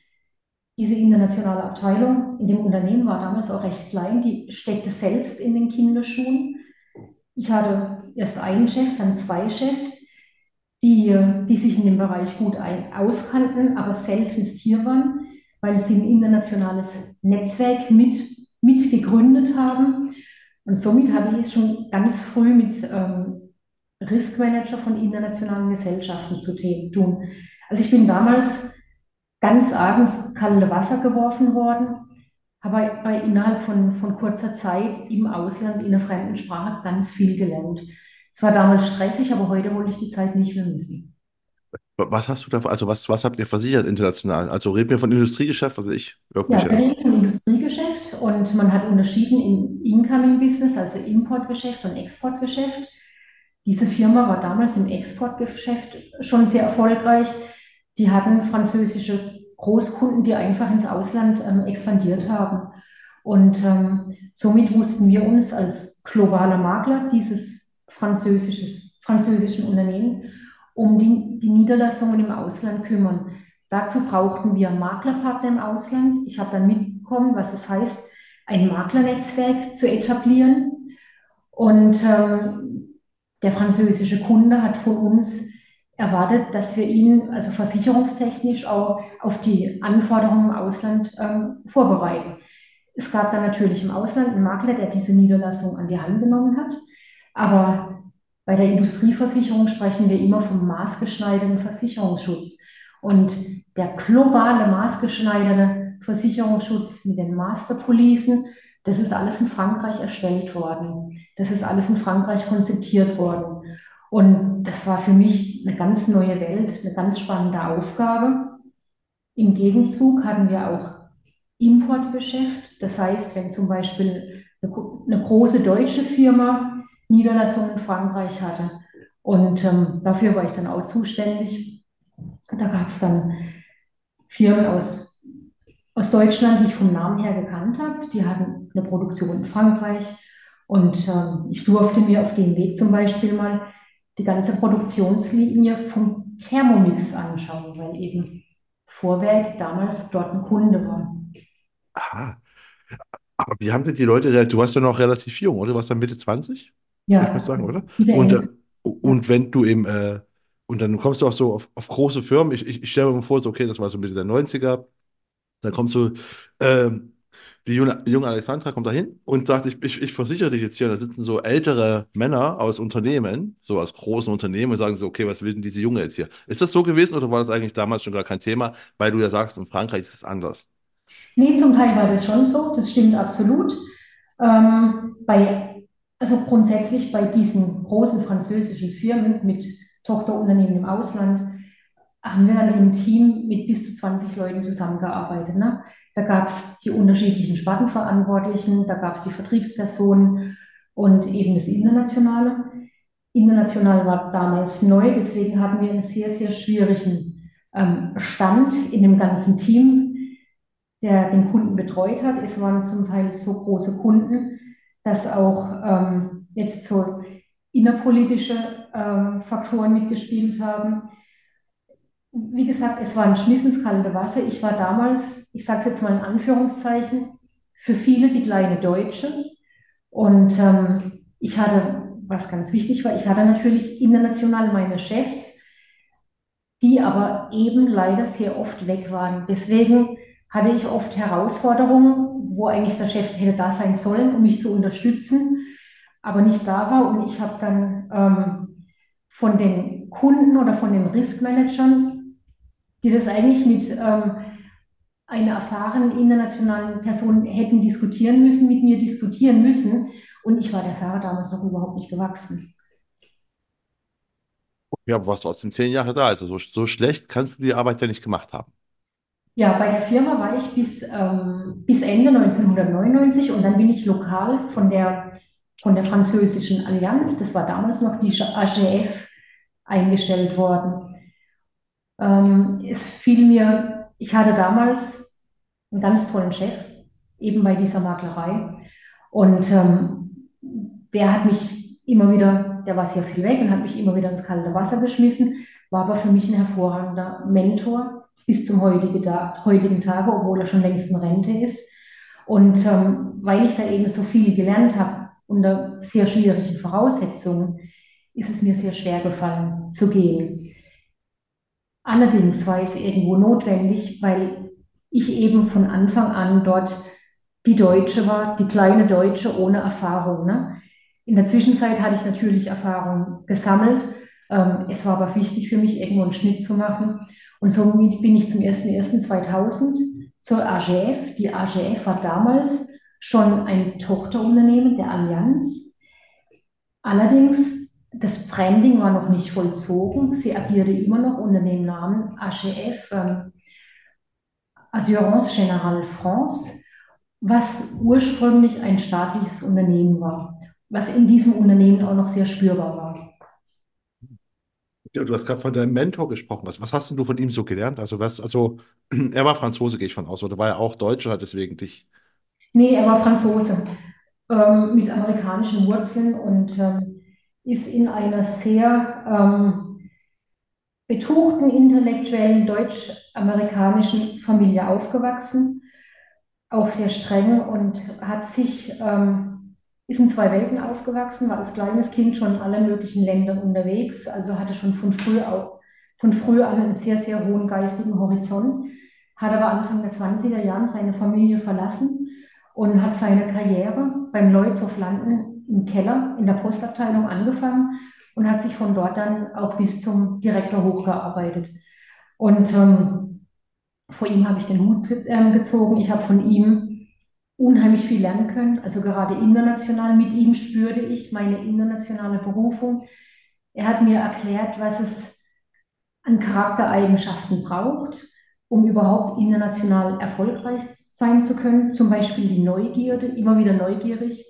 Diese internationale Abteilung in dem Unternehmen war damals auch recht klein. Die steckte selbst in den Kinderschuhen. Ich hatte erst einen Chef, dann zwei Chefs, die, die sich in dem Bereich gut ein, auskannten, aber seltenst hier waren, weil sie ein internationales Netzwerk mit, mit gegründet haben. Und somit habe ich es schon ganz früh mit ähm, Risk Manager von internationalen Gesellschaften zu tun. Also ich bin damals ganz ins kalte Wasser geworfen worden, habe bei innerhalb von, von kurzer Zeit im Ausland in einer fremden Sprache ganz viel gelernt. Es war damals stressig, aber heute wollte ich die Zeit nicht mehr missen. Was hast du da, also was, was habt ihr versichert international? Also reden wir von Industriegeschäft, also ich, Ja, wir reden von Industriegeschäft und man hat unterschieden in Incoming Business, also Importgeschäft und Exportgeschäft. Diese Firma war damals im Exportgeschäft schon sehr erfolgreich. Die hatten französische Großkunden, die einfach ins Ausland ähm, expandiert haben. Und ähm, somit mussten wir uns als globaler Makler dieses französisches, französischen Unternehmen um die, die Niederlassungen im Ausland kümmern. Dazu brauchten wir Maklerpartner im Ausland. Ich habe dann mitbekommen, was es heißt, ein Maklernetzwerk zu etablieren. Und ähm, der französische Kunde hat von uns erwartet, dass wir ihn also versicherungstechnisch auch auf die Anforderungen im Ausland ähm, vorbereiten. Es gab dann natürlich im Ausland einen Makler, der diese Niederlassung an die Hand genommen hat. Aber bei der Industrieversicherung sprechen wir immer vom maßgeschneiderten Versicherungsschutz. Und der globale maßgeschneiderte Versicherungsschutz mit den Masterpolicen, das ist alles in Frankreich erstellt worden. Das ist alles in Frankreich konzipiert worden. Und das war für mich eine ganz neue Welt, eine ganz spannende Aufgabe. Im Gegenzug hatten wir auch Importgeschäft. Das heißt, wenn zum Beispiel eine, große deutsche Firma Niederlassungen in Frankreich hatte und ähm, dafür war ich dann auch zuständig. Da gab es dann Firmen aus, aus Deutschland, die ich vom Namen her gekannt habe. Die hatten eine Produktion in Frankreich und ähm, ich durfte mir auf dem Weg zum Beispiel mal die ganze Produktionslinie vom Thermomix anschauen, weil eben Vorwerk damals dort ein Kunde war. Aha. Aber wie haben denn die Leute, du warst ja noch relativ jung, oder? Du warst dann Mitte 20, würde ich Ja, sagen, oder? Und, äh, Ja. und wenn du eben, äh, und dann kommst du auch so auf, auf große Firmen, ich, ich, ich stelle mir mal vor, so, okay, das war so Mitte der 90er, dann kommt so, ähm, die junge, junge Alexandra kommt da hin und sagt, ich, ich, ich versichere dich jetzt hier. Und da sitzen so ältere Männer aus Unternehmen, so aus großen Unternehmen und sagen so, okay, was will denn diese Junge jetzt hier? Ist das so gewesen oder war das eigentlich damals schon gar kein Thema? Weil du ja sagst, in Frankreich ist es anders. Nee, zum Teil war das schon so, das stimmt absolut. Ähm, bei, also grundsätzlich bei diesen großen französischen Firmen mit Tochterunternehmen im Ausland haben wir dann im Team mit bis zu 20 Leuten zusammengearbeitet. Ne? Da gab es die unterschiedlichen Spartenverantwortlichen, da gab es die Vertriebspersonen und eben das Internationale. International war damals neu, deswegen hatten wir einen sehr, sehr schwierigen ähm, Stand in dem ganzen Team, der den Kunden betreut hat. Es waren zum Teil so große Kunden, dass auch ähm, jetzt so innerpolitische ähm, Faktoren mitgespielt haben. Wie gesagt, es war ein Schmiss ins kalte Wasser. Ich war damals, ich sage es jetzt mal in Anführungszeichen, für viele die kleine Deutsche. Und ähm, ich hatte, was ganz wichtig war, ich hatte natürlich international meine Chefs, die aber eben leider sehr oft weg waren. Deswegen hatte ich oft Herausforderungen, wo eigentlich der Chef hätte da sein sollen, um mich zu unterstützen, aber nicht da war. Und ich habe dann ähm, von den Kunden oder von den Riskmanagern, die das eigentlich mit ähm, einer erfahrenen internationalen Person hätten diskutieren müssen, mit mir diskutieren müssen. Und ich war der Sache damals noch überhaupt nicht gewachsen. Ja, aber warst trotzdem zehn Jahre da, also so, so schlecht kannst du die Arbeit ja nicht gemacht haben. Ja, bei der Firma war ich bis, ähm, bis Ende 1999 und dann bin ich lokal von der, von der französischen Allianz, das war damals noch die AGF, eingestellt worden. Ähm, es fiel mir, ich hatte damals einen ganz tollen Chef, eben bei dieser Maklerei. Und ähm, der hat mich immer wieder, der war sehr viel weg und hat mich immer wieder ins kalte Wasser geschmissen, war aber für mich ein hervorragender Mentor bis zum heutigen, Da- heutigen Tage, obwohl er schon längst in Rente ist. Und ähm, weil ich da eben so viel gelernt habe, unter sehr schwierigen Voraussetzungen, ist es mir sehr schwer gefallen zu gehen. Allerdings war es irgendwo notwendig, weil ich eben von Anfang an dort die Deutsche war, die kleine Deutsche ohne Erfahrung. Ne? In der Zwischenzeit hatte ich natürlich Erfahrung gesammelt. Ähm, es war aber wichtig für mich, irgendwo einen Schnitt zu machen. Und somit bin ich zum 01.01.2000 zur AGF. Die AGF war damals schon ein Tochterunternehmen der Allianz. Allerdings, das Branding war noch nicht vollzogen. Sie agierte immer noch unter dem Namen AGF, ähm, Assurance Générale France, was ursprünglich ein staatliches Unternehmen war, was in diesem Unternehmen auch noch sehr spürbar war. Ja, du hast gerade von deinem Mentor gesprochen. Was, was hast denn du von ihm so gelernt? Also was, also *clears throat* er war Franzose, gehe ich von aus, oder war er auch Deutsch und hat deswegen dich. Nee, er war Franzose ähm, mit amerikanischen Wurzeln und ähm, ist in einer sehr ähm, betuchten intellektuellen deutsch-amerikanischen Familie aufgewachsen, auch sehr streng und hat sich, ähm, ist in zwei Welten aufgewachsen, war als kleines Kind schon in allen möglichen Ländern unterwegs, also hatte schon von früh, au- von früh an einen sehr, sehr hohen geistigen Horizont, hat aber Anfang der 20er Jahren seine Familie verlassen und hat seine Karriere beim Lloyd's of London im Keller in der Postabteilung angefangen und hat sich von dort dann auch bis zum Direktor hochgearbeitet. Und ähm, vor ihm habe ich den Hut ähm, gezogen. Ich habe von ihm unheimlich viel lernen können. Also gerade international mit ihm spürte ich meine internationale Berufung. Er hat mir erklärt, was es an Charaktereigenschaften braucht, um überhaupt international erfolgreich sein zu können. Zum Beispiel die Neugierde, immer wieder neugierig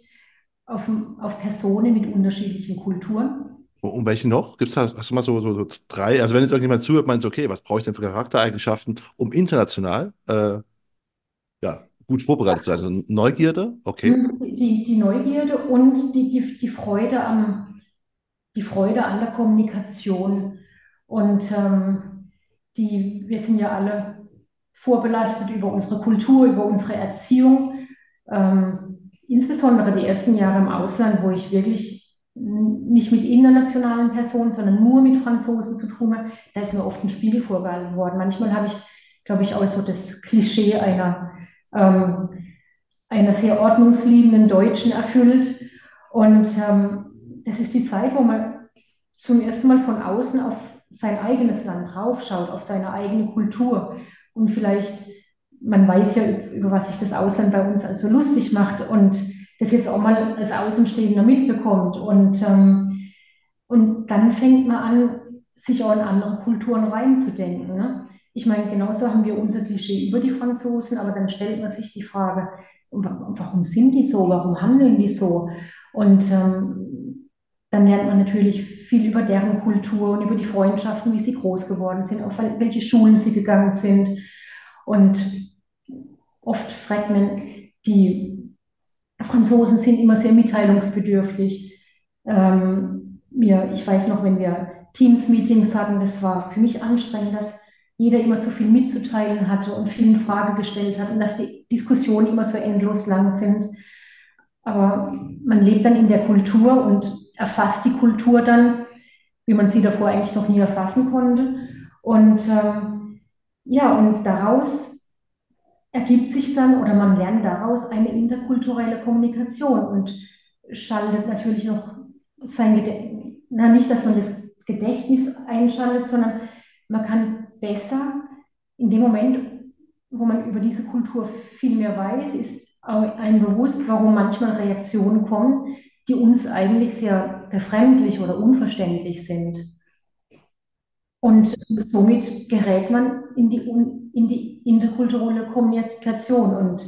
auf, auf Personen mit unterschiedlichen Kulturen. Und, welche noch? Gibt es da, hast du mal so, so, so drei? Also wenn jetzt irgendjemand zuhört, meinst du, okay, was brauche ich denn für Charaktereigenschaften, um international äh, ja, gut vorbereitet zu sein? Also Neugierde, okay. Die, die Neugierde und die, die, die Freude am, die Freude an der Kommunikation. Und ähm, die, wir sind ja alle vorbelastet über unsere Kultur, über unsere Erziehung. Ähm, insbesondere die ersten Jahre im Ausland, wo ich wirklich nicht mit internationalen Personen, sondern nur mit Franzosen zu tun habe, da ist mir oft ein Spiegel vorgehalten worden. Manchmal habe ich, glaube ich, auch so das Klischee einer, ähm, einer sehr ordnungsliebenden Deutschen erfüllt. Und ähm, das ist die Zeit, wo man zum ersten Mal von außen auf sein eigenes Land draufschaut, auf seine eigene Kultur und vielleicht, man weiß ja, über was sich das Ausland bei uns also lustig macht und das jetzt auch mal als Außenstehender mitbekommt und, ähm, und dann fängt man an, sich auch in andere Kulturen reinzudenken. Ne? Ich meine, genauso haben wir unser Klischee über die Franzosen, aber dann stellt man sich die Frage, warum sind die so, warum handeln die so? Und ähm, dann lernt man natürlich viel über deren Kultur und über die Freundschaften, wie sie groß geworden sind, auf welche Schulen sie gegangen sind. Und oft fragt man, die Franzosen sind immer sehr mitteilungsbedürftig. Ähm, mir, ich weiß noch, wenn wir Teams-Meetings hatten, das war für mich anstrengend, dass jeder immer so viel mitzuteilen hatte und viel in Frage gestellt hat und dass die Diskussionen immer so endlos lang sind. Aber man lebt dann in der Kultur und erfasst die Kultur dann, wie man sie davor eigentlich noch nie erfassen konnte. Und ähm, ja, und daraus ergibt sich dann oder man lernt daraus eine interkulturelle Kommunikation und schaltet natürlich noch sein Gedächtnis, na nicht, dass man das Gedächtnis einschaltet, sondern man kann besser in dem Moment, wo man über diese Kultur viel mehr weiß, ist einem bewusst, warum manchmal Reaktionen kommen, die uns eigentlich sehr befremdlich oder unverständlich sind. Und somit gerät man in die, in die interkulturelle Kommunikation und,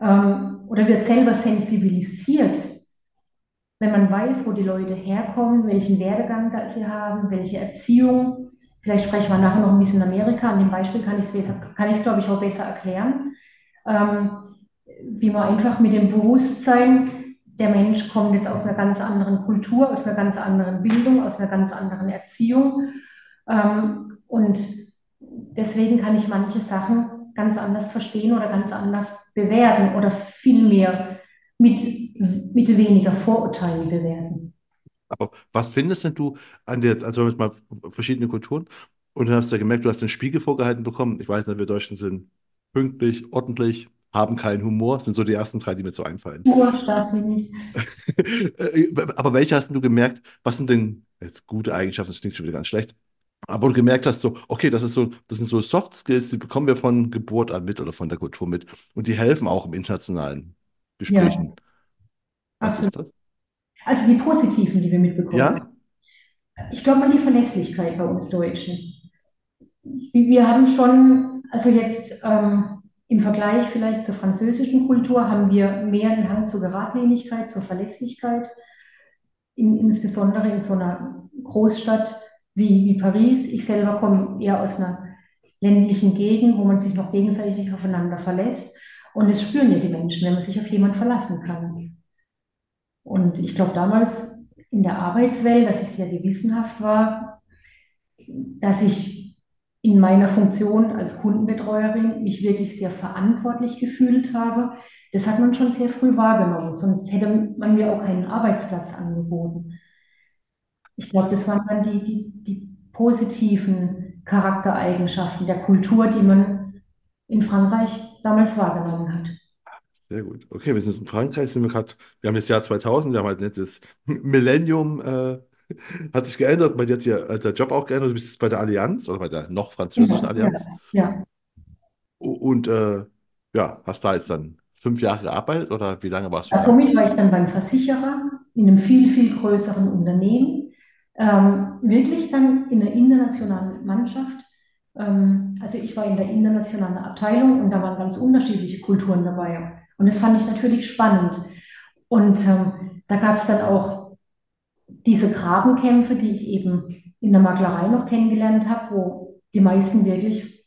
ähm, oder wird selber sensibilisiert, wenn man weiß, wo die Leute herkommen, welchen Werdegang sie haben, welche Erziehung. Vielleicht sprechen wir nachher noch ein bisschen Amerika. An dem Beispiel kann ich es, kann ich glaube ich, auch besser erklären. Ähm, wie man einfach mit dem Bewusstsein der Mensch kommt jetzt aus einer ganz anderen Kultur, aus einer ganz anderen Bildung, aus einer ganz anderen Erziehung. Ähm, und deswegen kann ich manche Sachen ganz anders verstehen oder ganz anders bewerten oder vielmehr mit, mit weniger Vorurteilen bewerten. Aber was findest denn du an der, also mal verschiedene Kulturen und dann hast du ja gemerkt, du hast den Spiegel vorgehalten bekommen. Ich weiß nicht, wir Deutschen sind pünktlich, ordentlich, haben keinen Humor. Das sind so die ersten drei, die mir so einfallen. Humor, nicht. *laughs* Aber welche hast du gemerkt? Was sind denn jetzt gute Eigenschaften? Das klingt schon wieder ganz schlecht. Aber du gemerkt hast, so, okay, das ist so, das sind so Soft Skills, die bekommen wir von Geburt an mit oder von der Kultur mit. Und die helfen auch im internationalen Gesprächen. Ja. Was Absolut. ist das? Also die positiven, die wir mitbekommen. Ja. Ich glaube mal die Verlässlichkeit bei uns Deutschen. Wir haben schon, also jetzt ähm, im Vergleich vielleicht zur französischen Kultur haben wir mehr einen Hang zur Geradlinigkeit, zur Verlässlichkeit, in, insbesondere in so einer Großstadt wie, wie Paris. Ich selber komme eher aus einer ländlichen Gegend, wo man sich noch gegenseitig aufeinander verlässt. Und es spüren ja die Menschen, wenn man sich auf jemanden verlassen kann. Und ich glaube damals in der Arbeitswelt, dass ich sehr gewissenhaft war, dass ich in meiner Funktion als Kundenbetreuerin mich wirklich sehr verantwortlich gefühlt habe. Das hat man schon sehr früh wahrgenommen, sonst hätte man mir auch keinen Arbeitsplatz angeboten. Ich glaube, das waren dann die, die, die positiven Charaktereigenschaften der Kultur, die man in Frankreich damals wahrgenommen hat. Sehr gut. Okay, wir sind jetzt in Frankreich, sind wir gerade, wir haben das Jahr 2000, wir haben halt nicht das Millennium äh, hat sich geändert, bei dir hat sich der Job auch geändert. Du bist jetzt bei der Allianz oder bei der noch französischen Allianz. Ja. Und äh, ja, hast da jetzt dann fünf Jahre gearbeitet oder wie lange warst du? Ja, für mich war ich dann beim Versicherer in einem viel, viel größeren Unternehmen. Ähm, wirklich dann in der internationalen Mannschaft. Ähm, also ich war in der internationalen Abteilung und da waren ganz unterschiedliche Kulturen dabei. Und das fand ich natürlich spannend. Und ähm, da gab es dann auch diese Grabenkämpfe, die ich eben in der Maklerei noch kennengelernt habe, wo die meisten wirklich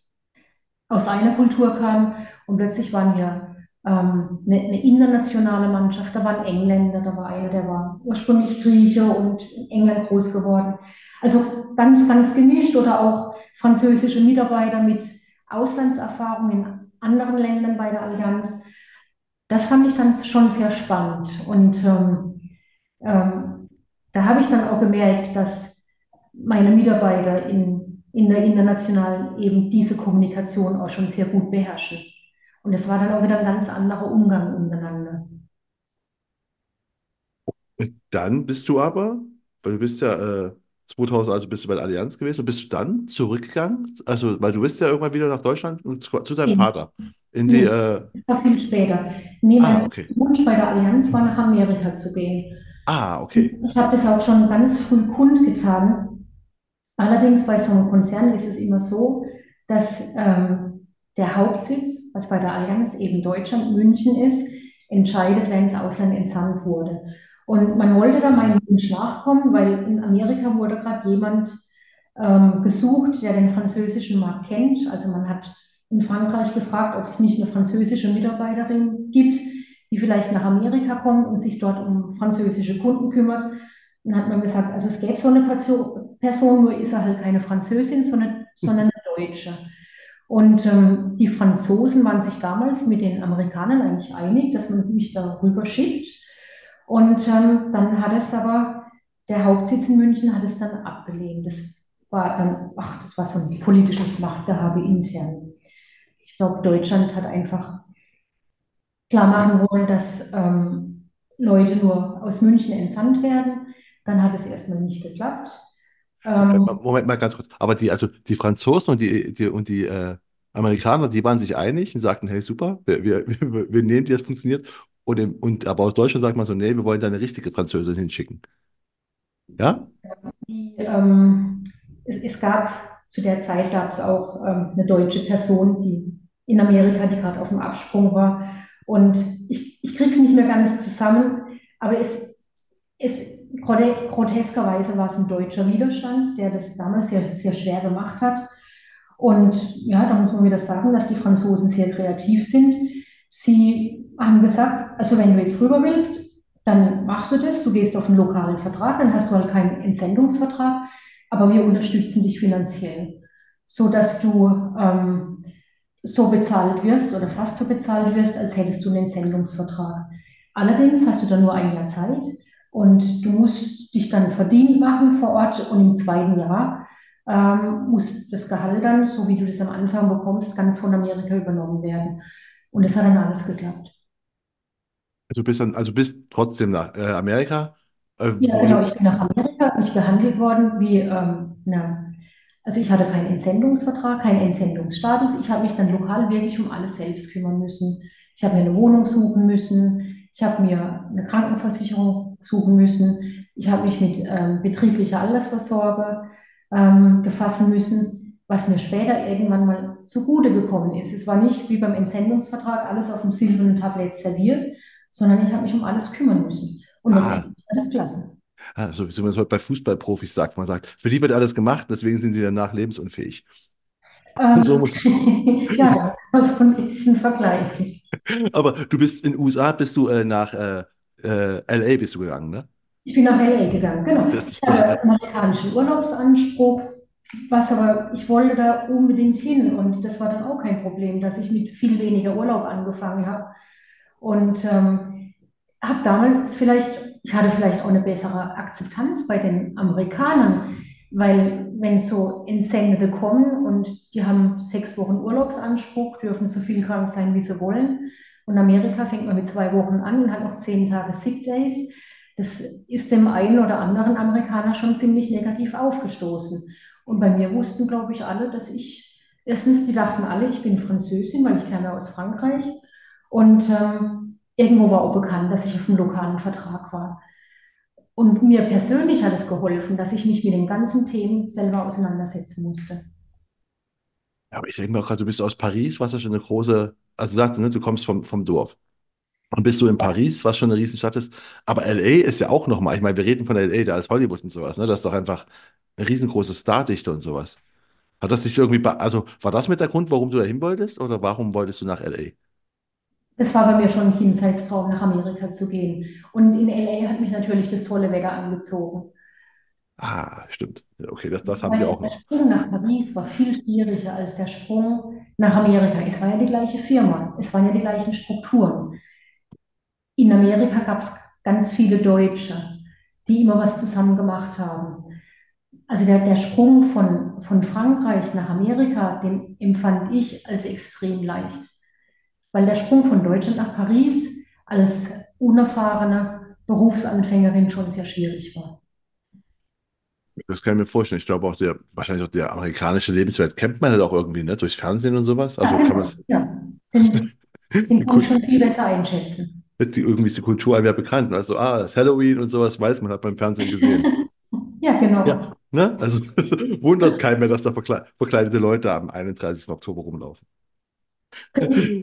aus einer Kultur kamen und plötzlich waren wir ähm, eine, eine, internationale Mannschaft. Da waren Engländer, da war einer, der war ursprünglich Grieche und in England groß geworden. Also ganz, ganz gemischt oder auch französische Mitarbeiter mit Auslandserfahrung in anderen Ländern bei der Allianz. Das fand ich dann schon sehr spannend. Und ähm, ähm, da habe ich dann auch gemerkt, dass meine Mitarbeiter in, in der internationalen eben diese Kommunikation auch schon sehr gut beherrschen. Und es war dann auch wieder ein ganz anderer Umgang untereinander. Und dann bist du aber, weil du bist ja äh, 2000, also bist du bei der Allianz gewesen und bist du dann zurückgegangen? Also, weil du bist ja irgendwann wieder nach Deutschland und zu, zu deinem Nee, Vater. In die, nee, äh, das war viel später. Nee, ah, okay. Wunsch bei der Allianz war, nach Amerika zu gehen. Ah, okay. ich habe das auch schon ganz früh kundgetan. Allerdings bei so einem Konzern ist es immer so, dass ähm, der Hauptsitz, was bei der Allianz eben Deutschland, München ist, entscheidet, wer ins Ausland entsandt wurde. Und man wollte da meinem Wunsch nachkommen, weil in Amerika wurde gerade jemand ähm, gesucht, der den französischen Markt kennt. Also man hat in Frankreich gefragt, ob es nicht eine französische Mitarbeiterin gibt, die vielleicht nach Amerika kommt und sich dort um französische Kunden kümmert. Dann hat man gesagt, also es gäbe so eine Person, Person, nur ist er halt keine Französin, sondern, sondern eine Deutsche. Und ähm, die Franzosen waren sich damals mit den Amerikanern eigentlich einig, dass man mich da rüber schickt. Und ähm, dann hat es aber, der Hauptsitz in München hat es dann abgelehnt. Das war dann, ach, das war so ein politisches Machtgehabe intern. Ich glaube, Deutschland hat einfach klar machen wollen, dass ähm, Leute nur aus München entsandt werden. Dann hat es erstmal nicht geklappt. Moment Ähm, mal, Moment mal ganz kurz. Aber die, also die Franzosen und die, die, und die äh, Amerikaner, die waren sich einig und sagten, hey, super, wir, *laughs* wir, wir, nehmen die, das funktioniert. Und, im, und aber aus Deutschland sagt man so, nee, wir wollen da eine richtige Französin hinschicken. Ja? die, ähm, es, es gab zu der Zeit gab es auch ähm, eine deutsche Person, die in Amerika, die gerade auf dem Absprung war. Und ich, ich kriege es nicht mehr ganz zusammen, aber es, es groteskerweise war es ein deutscher Widerstand, der das damals sehr, sehr schwer gemacht hat. Und ja, da muss man wieder sagen, dass die Franzosen sehr kreativ sind. Sie haben gesagt, also wenn du jetzt rüber willst, dann machst du das, du gehst auf einen lokalen Vertrag, dann hast du halt keinen Entsendungsvertrag, aber wir unterstützen dich finanziell, so dass du ähm, so bezahlt wirst oder fast so bezahlt wirst, als hättest du einen Entsendungsvertrag. Allerdings hast du dann nur ein Jahr Zeit und du musst dich dann verdient machen vor Ort und im zweiten Jahr ähm, muss das Gehalt dann, so wie du das am Anfang bekommst, ganz von Amerika übernommen werden. Und es hat dann alles geklappt. Du bist dann, also bist trotzdem nach äh, Amerika. Äh, Ja, genau, ich bin nach Amerika nicht gehandelt worden wie, ähm, na, also ich hatte keinen Entsendungsvertrag, keinen Entsendungsstatus. Ich habe mich dann lokal wirklich um alles selbst kümmern müssen. Ich habe mir eine Wohnung suchen müssen. Ich habe mir eine Krankenversicherung suchen müssen. Ich habe mich mit ähm, betrieblicher Altersvorsorge ähm, befassen müssen, was mir später irgendwann mal zugute gekommen ist. Es war nicht wie beim Entsendungsvertrag alles auf dem silbernen Tablett serviert, sondern ich habe mich um alles kümmern müssen. Und ah, letztendlich war das klasse. ah, so wie man es heute bei Fußballprofis sagt, man sagt, für die wird alles gemacht, deswegen sind sie danach lebensunfähig. Und so Ähm, muss, *laughs* ja, *laughs* kann man so ein bisschen vergleichen. aber du bist in den USA, bist du äh, nach äh, äh, LA bist du gegangen, ne? Ich bin nach LA gegangen, genau. Das Ich äh, hatte amerikanischen Urlaubsanspruch, was aber, ich wollte da unbedingt hin und das war dann auch kein Problem, dass ich mit viel weniger Urlaub angefangen habe. Und ähm, habe damals vielleicht, ich hatte vielleicht auch eine bessere Akzeptanz bei den Amerikanern, weil wenn so Entsendete kommen und die haben sechs Wochen Urlaubsanspruch, dürfen so viel krank sein, wie sie wollen. Und Amerika fängt man mit zwei Wochen an und hat noch zehn Tage Sick Days. Das ist dem einen oder anderen Amerikaner schon ziemlich negativ aufgestoßen. Und bei mir wussten, glaube ich, alle, dass ich, erstens, die dachten alle, ich bin Französin, weil ich käme aus Frankreich. Und ähm, irgendwo war auch bekannt, dass ich auf einem lokalen Vertrag war. Und mir persönlich hat es geholfen, dass ich mich mit den ganzen Themen selber auseinandersetzen musste. ja, aber ich denke auch gerade, du bist aus Paris, was ja schon eine große, also du ne, du kommst vom, vom Dorf. Und bist du in Paris, was schon eine Riesenstadt ist. Aber LA ist ja auch nochmal, ich meine, wir reden von LA, da ist Hollywood und sowas, ne? Das ist doch einfach eine riesengroße Stardichte und sowas. Hat das dich irgendwie, also war das mit der Grund, warum du da hin wolltest oder warum wolltest du nach LA? Es war bei mir schon ein Kindheitstraum, nach Amerika zu gehen. Und in LA hat mich natürlich das tolle Wetter angezogen. Ah, stimmt. Okay, das, das haben Weil auch der noch. Sprung nach Paris war viel schwieriger als der Sprung nach Amerika. Es war ja die gleiche Firma, es waren ja die gleichen Strukturen. In Amerika gab es ganz viele Deutsche, die immer was zusammen gemacht haben. Also der, der Sprung von, von Frankreich nach Amerika, den empfand ich als extrem leicht. Weil der Sprung von Deutschland nach Paris als unerfahrene Berufsanfängerin schon sehr schwierig war. Das kann ich mir vorstellen. Ich glaube auch der, wahrscheinlich auch der amerikanische Lebenswelt kennt man halt auch irgendwie, ne? Durchs Fernsehen und sowas. Also Ja, kann man es. Ja, den, den kann ich *laughs* schon viel besser einschätzen. Die, irgendwie ist die Kultur einem ja bekannt. Also, ah, das Halloween und sowas weiß man, hat beim Fernsehen gesehen. *laughs* Ja, genau. Ja, ne? Also *laughs* wundert keinen mehr, dass da verkle verkleidete Leute am 31. Oktober rumlaufen.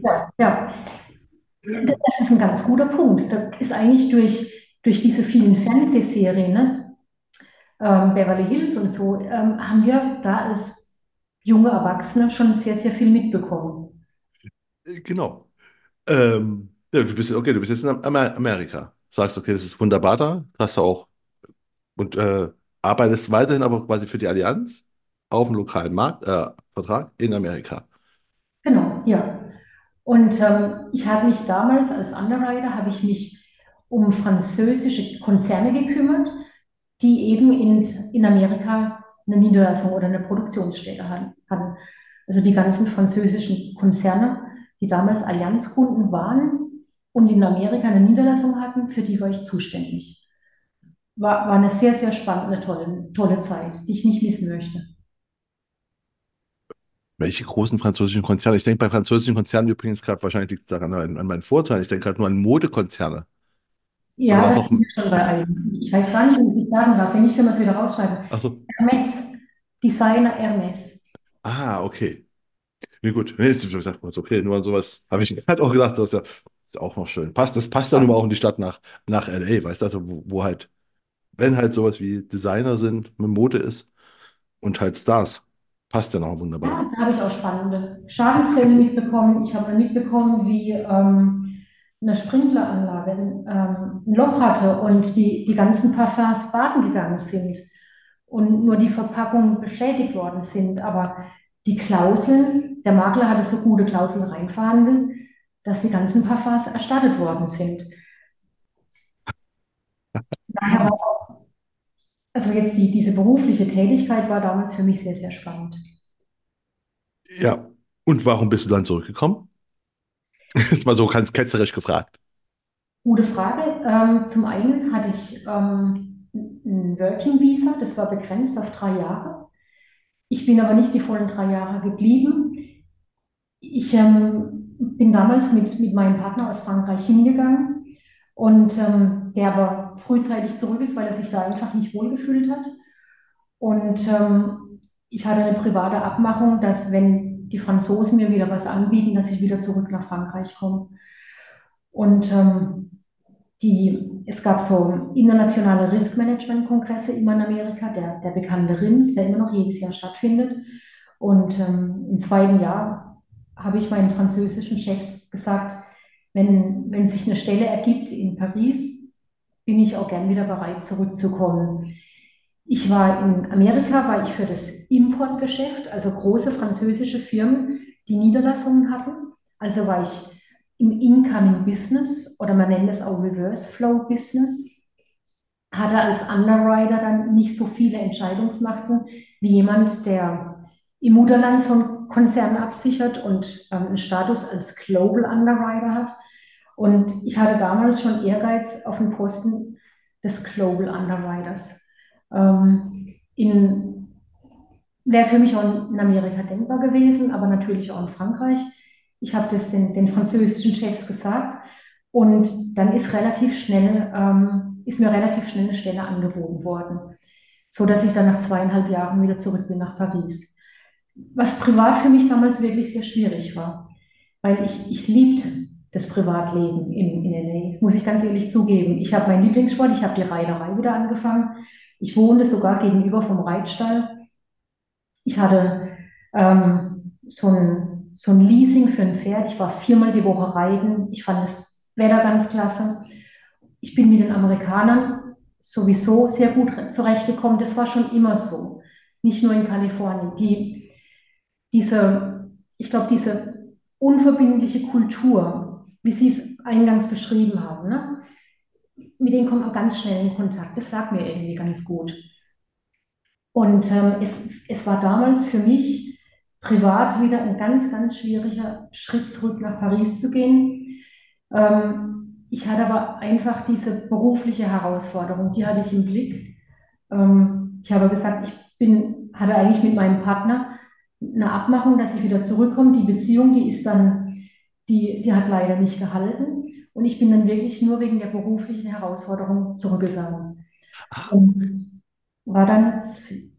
Ja, ja. Das ist ein ganz guter Punkt. Da ist eigentlich durch, durch diese vielen Fernsehserien, ne, ähm, Beverly Hills und so, ähm, haben wir da als junge Erwachsene schon sehr, sehr viel mitbekommen. Genau. Ähm, ja, du bist, okay, du bist jetzt in Amer Amerika. Sagst, okay, das ist wunderbar da. Hast du auch und äh, arbeitest weiterhin aber quasi für die Allianz auf dem lokalen Markt, äh, Vertrag in Amerika. Genau, ja. Und ähm, ich habe mich damals als Underwriter, habe ich mich um französische Konzerne gekümmert, die eben in, in Amerika eine Niederlassung oder eine Produktionsstätte hatten. Also die ganzen französischen Konzerne, die damals Allianzkunden waren und in Amerika eine Niederlassung hatten, für die war ich zuständig. War, war eine sehr, sehr spannende, tolle, tolle Zeit, die ich nicht missen möchte. Welche großen französischen Konzerne? Ich denke bei französischen Konzernen übrigens gerade, wahrscheinlich liegt daran an, an meinen Vorteil. Ich denke gerade nur an Modekonzerne. Ja, das auch. wir schon bei allen. Ich weiß gar nicht, wie ich sagen darf. Wenn nicht, können wir es wieder rausschreiben. Achso. Hermes, Designer Hermes. Ah, okay. Nee, gut. Nee, ich gesagt, okay, nur an sowas habe ich halt auch gedacht, das ist ja, ist ja auch noch schön. Passt, das passt dann Ja, mal auch in die Stadt nach, nach LA, weißt du, also wo, wo halt, wenn halt sowas wie Designer sind, mit Mode ist und halt Stars, passt ja noch wunderbar. da habe ich auch spannende Schadensfälle mitbekommen. Ich habe mitbekommen, wie ähm, eine Sprinkleranlage ähm, ein Loch hatte und die, die ganzen Parfums baden gegangen sind und nur die Verpackungen beschädigt worden sind. Aber die Klauseln, der Makler hatte so gute Klauseln reinverhandelt, dass die ganzen Parfums erstattet worden sind. Daher war, also jetzt die, diese berufliche Tätigkeit war damals für mich sehr, sehr spannend. Ja. Und warum bist du dann zurückgekommen? Ist mal so ganz ketzerisch gefragt. Gute Frage. Ähm, zum einen hatte ich ähm, ein Working Visa, das war begrenzt auf drei Jahre. Ich bin aber nicht die vollen drei Jahre geblieben. Ich ähm, bin damals mit, mit meinem Partner aus Frankreich hingegangen und ähm, der aber frühzeitig zurück ist, weil er sich da einfach nicht wohlgefühlt hat. Und ähm, ich hatte eine private Abmachung, dass wenn die Franzosen mir wieder was anbieten, dass ich wieder zurück nach Frankreich komme. Und ähm, die, es gab so internationale Risk-Management-Kongresse immer in Amerika, der, der bekannte RIMS, der immer noch jedes Jahr stattfindet. Und ähm, im zweiten Jahr habe ich meinen französischen Chefs gesagt, wenn, wenn sich eine Stelle ergibt in Paris, bin ich auch gern wieder bereit, zurückzukommen. Ich war in Amerika, war ich für das Importgeschäft, also große französische Firmen, die Niederlassungen hatten. Also war ich im Incoming Business oder man nennt es auch Reverse Flow Business. Hatte als Underwriter dann nicht so viele Entscheidungsmachten wie jemand, der im Mutterland so einen Konzern absichert und ähm, einen Status als Global Underwriter hat. Und ich hatte damals schon Ehrgeiz auf den Posten des Global Underwriters. Ähm, in, wäre für mich auch in Amerika denkbar gewesen, aber natürlich auch in Frankreich. Ich habe das den, den französischen Chefs gesagt und dann ist relativ schnell, ähm, ist mir relativ schnell eine Stelle angeboten worden, so dass ich dann nach zweieinhalb Jahren wieder zurück bin nach Paris. Was privat für mich damals wirklich sehr schwierig war, weil ich, ich liebte das Privatleben in, in LA, das muss ich ganz ehrlich zugeben. Ich habe meinen Lieblingssport, ich habe die Reiterei wieder angefangen. Ich wohnte sogar gegenüber vom Reitstall. Ich hatte ähm, so ein, so ein Leasing für ein Pferd. Ich war viermal die Woche reiten. Ich fand das Wetter ganz klasse. Ich bin mit den Amerikanern sowieso sehr gut zurechtgekommen. Das war schon immer so. Nicht nur in Kalifornien. Die, diese ich glaube, diese unverbindliche Kultur, wie Sie es eingangs beschrieben haben, ne? Mit denen kommt man ganz schnell in Kontakt. Das lag mir irgendwie ganz gut. Und ähm, es, es war damals für mich privat wieder ein ganz, ganz schwieriger Schritt zurück nach Paris zu gehen. Ähm, ich hatte aber einfach diese berufliche Herausforderung, die hatte ich im Blick. Ähm, ich habe gesagt, ich bin, hatte eigentlich mit meinem Partner eine Abmachung, dass ich wieder zurückkomme. Die Beziehung, die ist dann, die, die hat leider nicht gehalten. Und ich bin dann wirklich nur wegen der beruflichen Herausforderung zurückgegangen. Und war dann,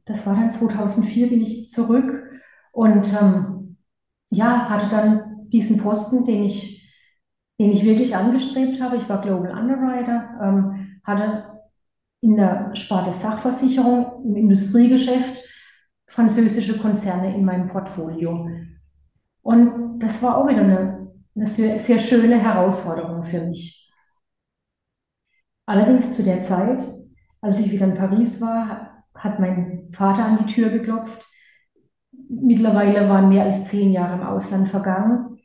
das war dann 2004, bin ich zurück und ähm, ja, hatte dann diesen Posten, den ich, den ich wirklich angestrebt habe. Ich war Global Underwriter, ähm, hatte in der Sparte Sachversicherung im Industriegeschäft französische Konzerne in meinem Portfolio. Und das war auch wieder eine eine sehr, sehr schöne Herausforderung für mich. Allerdings zu der Zeit, als ich wieder in Paris war, hat mein Vater an die Tür geklopft. Mittlerweile waren mehr als zehn Jahre im Ausland vergangen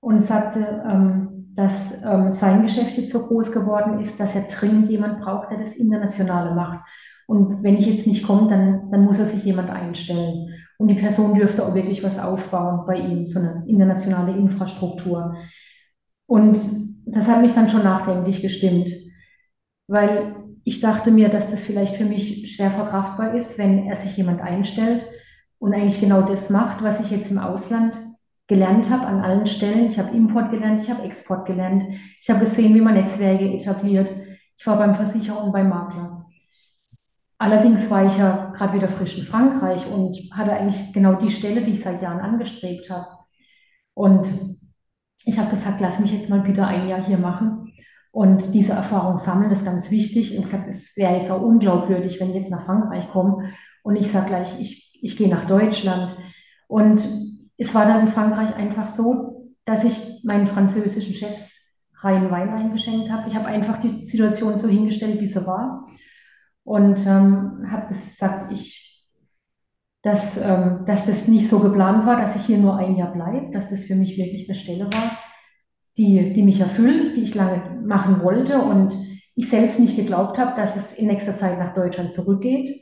und sagte, ähm, dass ähm, sein Geschäft jetzt so groß geworden ist, dass er dringend jemand braucht, der das Internationale macht. Und wenn ich jetzt nicht komme, dann, dann muss er sich jemand einstellen. Und die Person dürfte auch wirklich was aufbauen bei ihm, so eine internationale Infrastruktur. Und das hat mich dann schon nachdenklich gestimmt, weil ich dachte mir, dass das vielleicht für mich schwer verkraftbar ist, wenn er sich jemand einstellt und eigentlich genau das macht, was ich jetzt im Ausland gelernt habe an allen Stellen. Ich habe Import gelernt, ich habe Export gelernt, ich habe gesehen, wie man Netzwerke etabliert. Ich war beim Versicherer und beim Makler. Allerdings war ich ja gerade wieder frisch in Frankreich und hatte eigentlich genau die Stelle, die ich seit Jahren angestrebt habe. Und ich habe gesagt, lass mich jetzt mal bitte ein Jahr hier machen und diese Erfahrung sammeln, das ist ganz wichtig. Und gesagt, es wäre jetzt auch unglaubwürdig, wenn ich jetzt nach Frankreich komme und ich sage gleich, ich, ich gehe nach Deutschland. Und es war dann in Frankreich einfach so, dass ich meinen französischen Chefs reinen Wein eingeschenkt habe. Ich habe einfach die Situation so hingestellt, wie sie war und ähm, habe gesagt, ich, dass, ähm, dass das nicht so geplant war, dass ich hier nur ein Jahr bleibe, dass das für mich wirklich eine Stelle war, die, die mich erfüllt, die ich lange machen wollte und ich selbst nicht geglaubt habe, dass es in nächster Zeit nach Deutschland zurückgeht.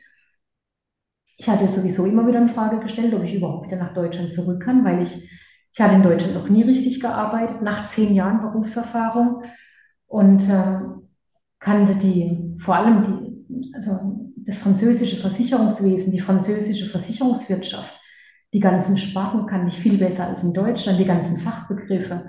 Ich hatte sowieso immer wieder in Frage gestellt, ob ich überhaupt wieder nach Deutschland zurück kann, weil ich, ich hatte in Deutschland noch nie richtig gearbeitet, nach zehn Jahren Berufserfahrung und ähm, kannte die, vor allem die, also das französische Versicherungswesen, die französische Versicherungswirtschaft, die ganzen Sparten kann ich viel besser als in Deutschland, die ganzen Fachbegriffe.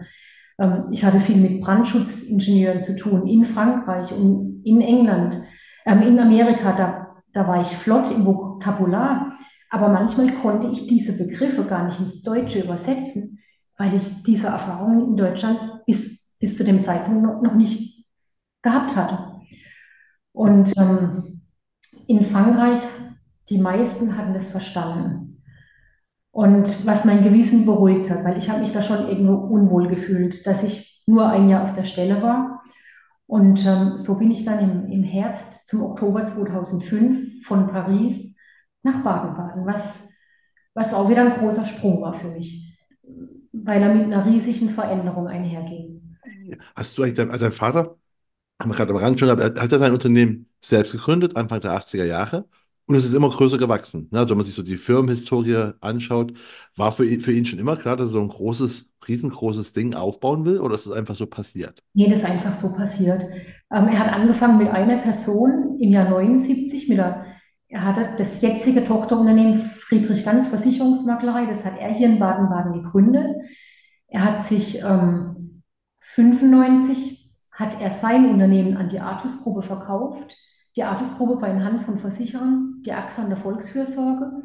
Ähm, ich hatte viel mit Brandschutzingenieuren zu tun in Frankreich und in England, ähm, in Amerika, da, da war ich flott im Vokabular, aber manchmal konnte ich diese Begriffe gar nicht ins Deutsche übersetzen, weil ich diese Erfahrungen in Deutschland bis, bis zu dem Zeitpunkt noch, noch nicht gehabt hatte. Und ähm, in Frankreich, die meisten hatten das verstanden. Und was mein Gewissen beruhigt hat, weil ich habe mich da schon irgendwo unwohl gefühlt, dass ich nur ein Jahr auf der Stelle war. Und ähm, so bin ich dann im, im Herbst zum Oktober 2005 von Paris nach Baden-Baden, was, was auch wieder ein großer Sprung war für mich, weil er mit einer riesigen Veränderung einherging. Hast du eigentlich, also dein Vater haben wir gerade am Rand schon gehabt, hat er sein Unternehmen selbst gegründet, Anfang der 80er Jahre. Und es ist immer größer gewachsen. Ne? Also wenn man sich so die Firmenhistorie anschaut, war für ihn, für ihn schon immer klar, dass er so ein großes, riesengroßes Ding aufbauen will oder ist es einfach so passiert? Nee, das ist einfach so passiert. Ähm, er hat angefangen mit einer Person im Jahr 79, mit der, er hatte das jetzige Tochterunternehmen Friedrich Ganz Versicherungsmaklerei, das hat er hier in Baden-Baden gegründet. Er hat sich ähm, 95 hat er sein Unternehmen an die Artus-Gruppe verkauft. Die Artus-Gruppe war in Hand von Versicherern, die AXA an der Volksfürsorge.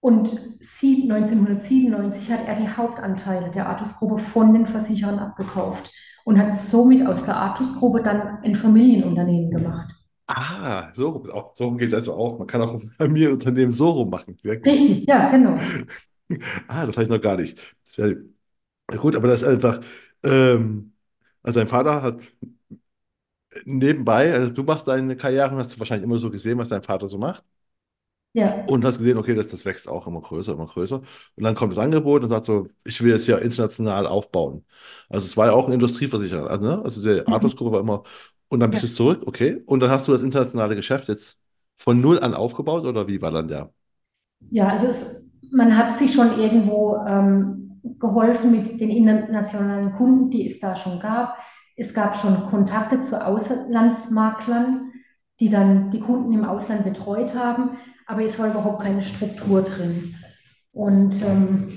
Und 1997 hat er die Hauptanteile der Artus-Gruppe von den Versicherern abgekauft und hat somit aus der Artus-Gruppe dann ein Familienunternehmen gemacht. Ah, so, so geht es also auch. Man kann auch ein Familienunternehmen so rum machen. Richtig, ja, genau. *laughs* ah, das habe ich noch gar nicht. Ja, gut, aber das ist einfach, ähm, also dein Vater hat nebenbei, also du machst deine Karriere und hast wahrscheinlich immer so gesehen, was dein Vater so macht. Ja. Und hast gesehen, okay, das, das wächst auch immer größer, immer größer. Und dann kommt das Angebot und sagt so, ich will jetzt ja international aufbauen. Also es war ja auch ein Industrieversicherer, also, ne? Also die Mhm. Athos-Gruppe war immer, und dann bist Ja. du zurück, okay. Und dann hast du das internationale Geschäft jetzt von null an aufgebaut oder wie war dann der? Ja, also es, man hat sich schon irgendwo ähm, geholfen mit den internationalen Kunden, die es da schon gab. Es gab schon Kontakte zu Auslandsmaklern, die dann die Kunden im Ausland betreut haben, aber es war überhaupt keine Struktur drin. Und ähm,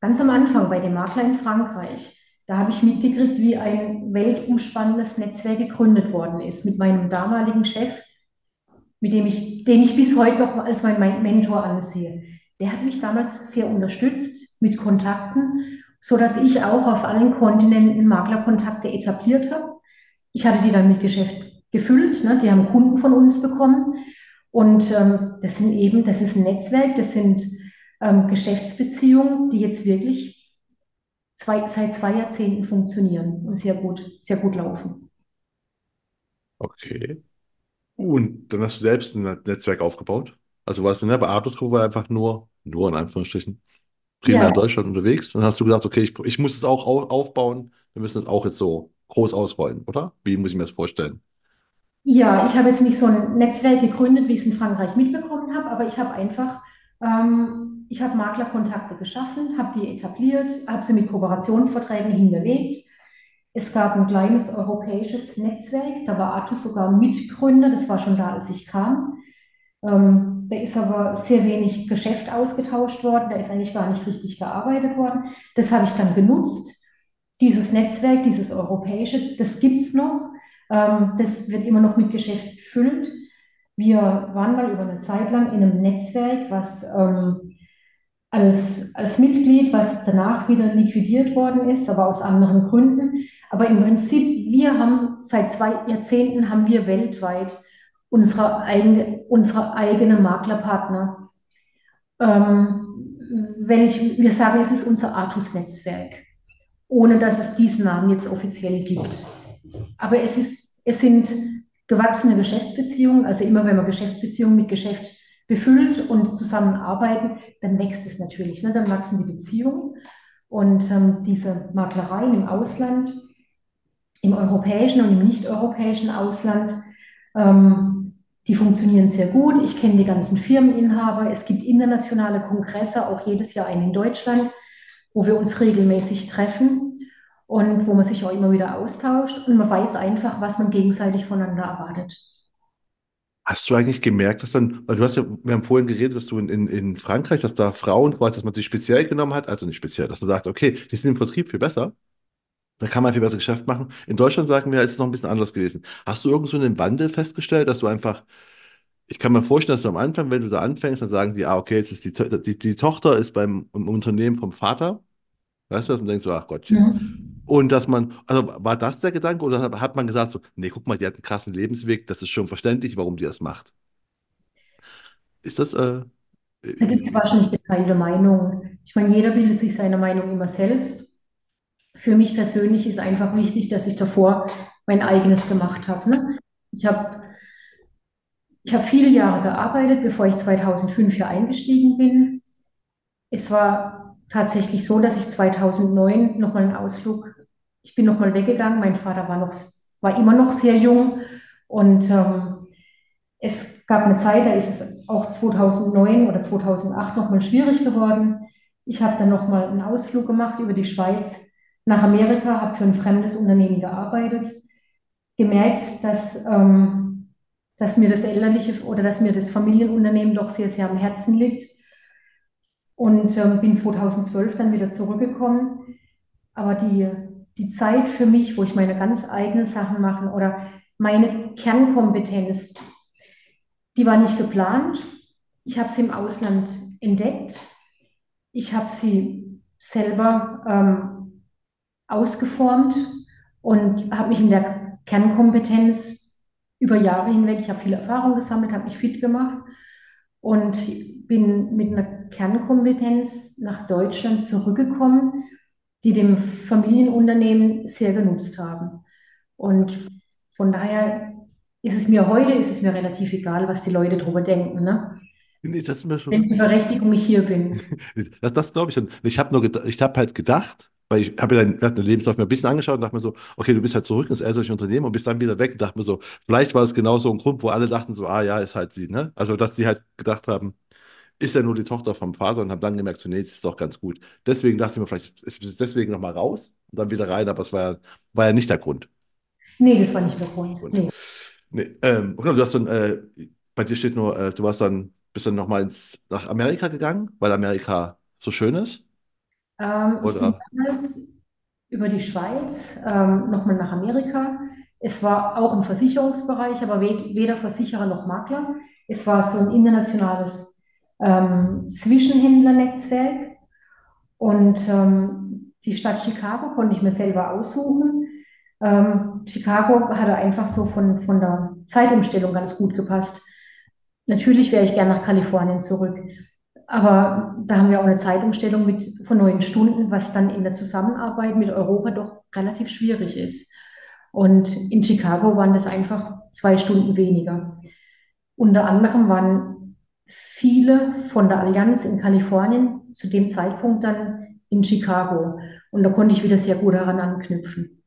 ganz am Anfang bei dem Makler in Frankreich, da habe ich mitgekriegt, wie ein weltumspannendes Netzwerk gegründet worden ist mit meinem damaligen Chef, mit dem ich, den ich bis heute noch als mein Mentor ansehe. Der hat mich damals sehr unterstützt mit Kontakten, so dass ich auch auf allen Kontinenten Maklerkontakte etabliert habe. Ich hatte die dann mit Geschäft gefüllt, ne? die haben Kunden von uns bekommen. Und ähm, das sind eben, das ist ein Netzwerk, das sind ähm, Geschäftsbeziehungen, die jetzt wirklich zwei, seit zwei Jahrzehnten funktionieren und sehr gut, sehr gut laufen. Okay. Und dann hast du selbst ein Netzwerk aufgebaut. Also warst du, bei Athos-Gruppe war einfach nur, nur in Anführungsstrichen, primär Ja, in Deutschland unterwegs. Dann hast du gesagt, okay, ich, ich muss es auch au- aufbauen. Wir müssen es auch jetzt so groß ausrollen, oder? Wie muss ich mir das vorstellen? Ja, ich habe jetzt nicht so ein Netzwerk gegründet, wie ich es in Frankreich mitbekommen habe, aber ich habe einfach, ähm, ich habe Maklerkontakte geschaffen, habe die etabliert, habe sie mit Kooperationsverträgen hinterlegt. Es gab ein kleines europäisches Netzwerk, da war Athos sogar Mitgründer, das war schon da, als ich kam. Ähm, da ist aber sehr wenig Geschäft ausgetauscht worden, da ist eigentlich gar nicht richtig gearbeitet worden. Das habe ich dann genutzt. Dieses Netzwerk, dieses europäische, das gibt es noch. Ähm, das wird immer noch mit Geschäft gefüllt. Wir waren mal über eine Zeit lang in einem Netzwerk, was ähm, als, als Mitglied, was danach wieder liquidiert worden ist, aber aus anderen Gründen. Aber im Prinzip, wir haben seit zwei Jahrzehnten haben wir weltweit unsere eigene, unsere eigene Maklerpartner. Ähm, wenn ich, wir sagen, es ist unser Artus-Netzwerk, ohne dass es diesen Namen jetzt offiziell gibt. Aber es ist, es sind gewachsene Geschäftsbeziehungen. Also immer wenn man Geschäftsbeziehungen mit Geschäft befüllt und zusammenarbeiten, dann wächst es natürlich. Ne? Dann wachsen die Beziehungen. Und ähm, diese Maklereien im Ausland, im europäischen und im nicht-europäischen Ausland, ähm, die funktionieren sehr gut. Ich kenne die ganzen Firmeninhaber. Es gibt internationale Kongresse, auch jedes Jahr einen in Deutschland, wo wir uns regelmäßig treffen und wo man sich auch immer wieder austauscht und man weiß einfach, was man gegenseitig voneinander erwartet. Hast du eigentlich gemerkt, dass dann, weil du hast ja, wir haben vorhin geredet, dass du in, in, in Frankreich, dass da Frauen quasi, dass man sie speziell genommen hat, also nicht speziell, dass man sagt, okay, die sind im Vertrieb viel besser, da kann man viel besser Geschäft machen. In Deutschland sagen wir, ist es noch ein bisschen anders gewesen. Hast du irgend so einen Wandel festgestellt, dass du einfach, ich kann mir vorstellen, dass du am Anfang, wenn du da anfängst, dann sagen die, ah, okay, jetzt ist die, die, die Tochter ist beim im Unternehmen vom Vater, weißt du das, und denkst so, ach Gottchen. Mhm. Und dass man, also war das der Gedanke oder hat hat man gesagt so, nee, guck mal, die hat einen krassen Lebensweg, das ist schon verständlich, warum die das macht. Ist das, äh, Da gibt es wahrscheinlich geteilte Meinungen. Ich meine, jeder bildet sich seine Meinung immer selbst. Für mich persönlich ist einfach wichtig, dass ich davor mein eigenes gemacht habe. Ne? Ich habe ich hab viele Jahre gearbeitet, bevor ich 2005 hier eingestiegen bin. Es war tatsächlich so, dass ich 2009 nochmal einen Ausflug, ich bin nochmal weggegangen. Mein Vater war noch, war immer noch sehr jung und ähm, es gab eine Zeit, da ist es auch 2009 oder 2008 nochmal schwierig geworden. Ich habe dann nochmal einen Ausflug gemacht über die Schweiz nach Amerika, habe für ein fremdes Unternehmen gearbeitet, gemerkt, dass, ähm, dass mir das elterliche oder dass mir das Familienunternehmen doch sehr, sehr am Herzen liegt und ähm, bin 2012 dann wieder zurückgekommen. Aber die, die Zeit für mich, wo ich meine ganz eigenen Sachen mache oder meine Kernkompetenz, die war nicht geplant. Ich habe sie im Ausland entdeckt. Ich habe sie selber ähm, ausgeformt und habe mich in der Kernkompetenz über Jahre hinweg, ich habe viel Erfahrung gesammelt, habe mich fit gemacht und bin mit einer Kernkompetenz nach Deutschland zurückgekommen, die dem Familienunternehmen sehr genutzt haben. Und von daher ist es mir heute, ist es mir relativ egal, was die Leute darüber denken. Ne? Nee, das ist mir schon. Welche Berechtigung ich hier bin. *laughs* Das, das glaube ich schon. Ich habe habe halt gedacht, weil ich habe deinen deinen Lebenslauf mir ein bisschen angeschaut und dachte mir so, okay, du bist halt zurück ins elterliche Unternehmen und bist dann wieder weg und dachte mir so, vielleicht war es genau so ein Grund, wo alle dachten so, ah ja, ist halt sie, ne? Also, dass die halt gedacht haben, ist ja nur die Tochter vom Vater und haben dann gemerkt, so, nee, das ist doch ganz gut. Deswegen dachte ich mir, vielleicht ist es deswegen nochmal raus und dann wieder rein, aber es war ja, war ja nicht der Grund. Nee, das war nicht der Grund. Nee. Nee, ähm, genau, du hast dann, äh, bei dir steht nur, äh, du warst dann, bist dann nochmal nach Amerika gegangen, weil Amerika so schön ist? Ähm, ich bin damals über die Schweiz ähm, nochmal nach Amerika. Es war auch im Versicherungsbereich, aber we weder Versicherer noch Makler. Es war so ein internationales ähm, Zwischenhändlernetzwerk und ähm, die Stadt Chicago konnte ich mir selber aussuchen. Ähm, Chicago hatte einfach so von, von der Zeitumstellung ganz gut gepasst. Natürlich wäre ich gern nach Kalifornien zurück. Aber da haben wir auch eine Zeitumstellung mit von neun Stunden, was dann in der Zusammenarbeit mit Europa doch relativ schwierig ist. Und in Chicago waren das einfach zwei Stunden weniger. Unter anderem waren viele von der Allianz in Kalifornien zu dem Zeitpunkt dann in Chicago. Und da konnte ich wieder sehr gut daran anknüpfen.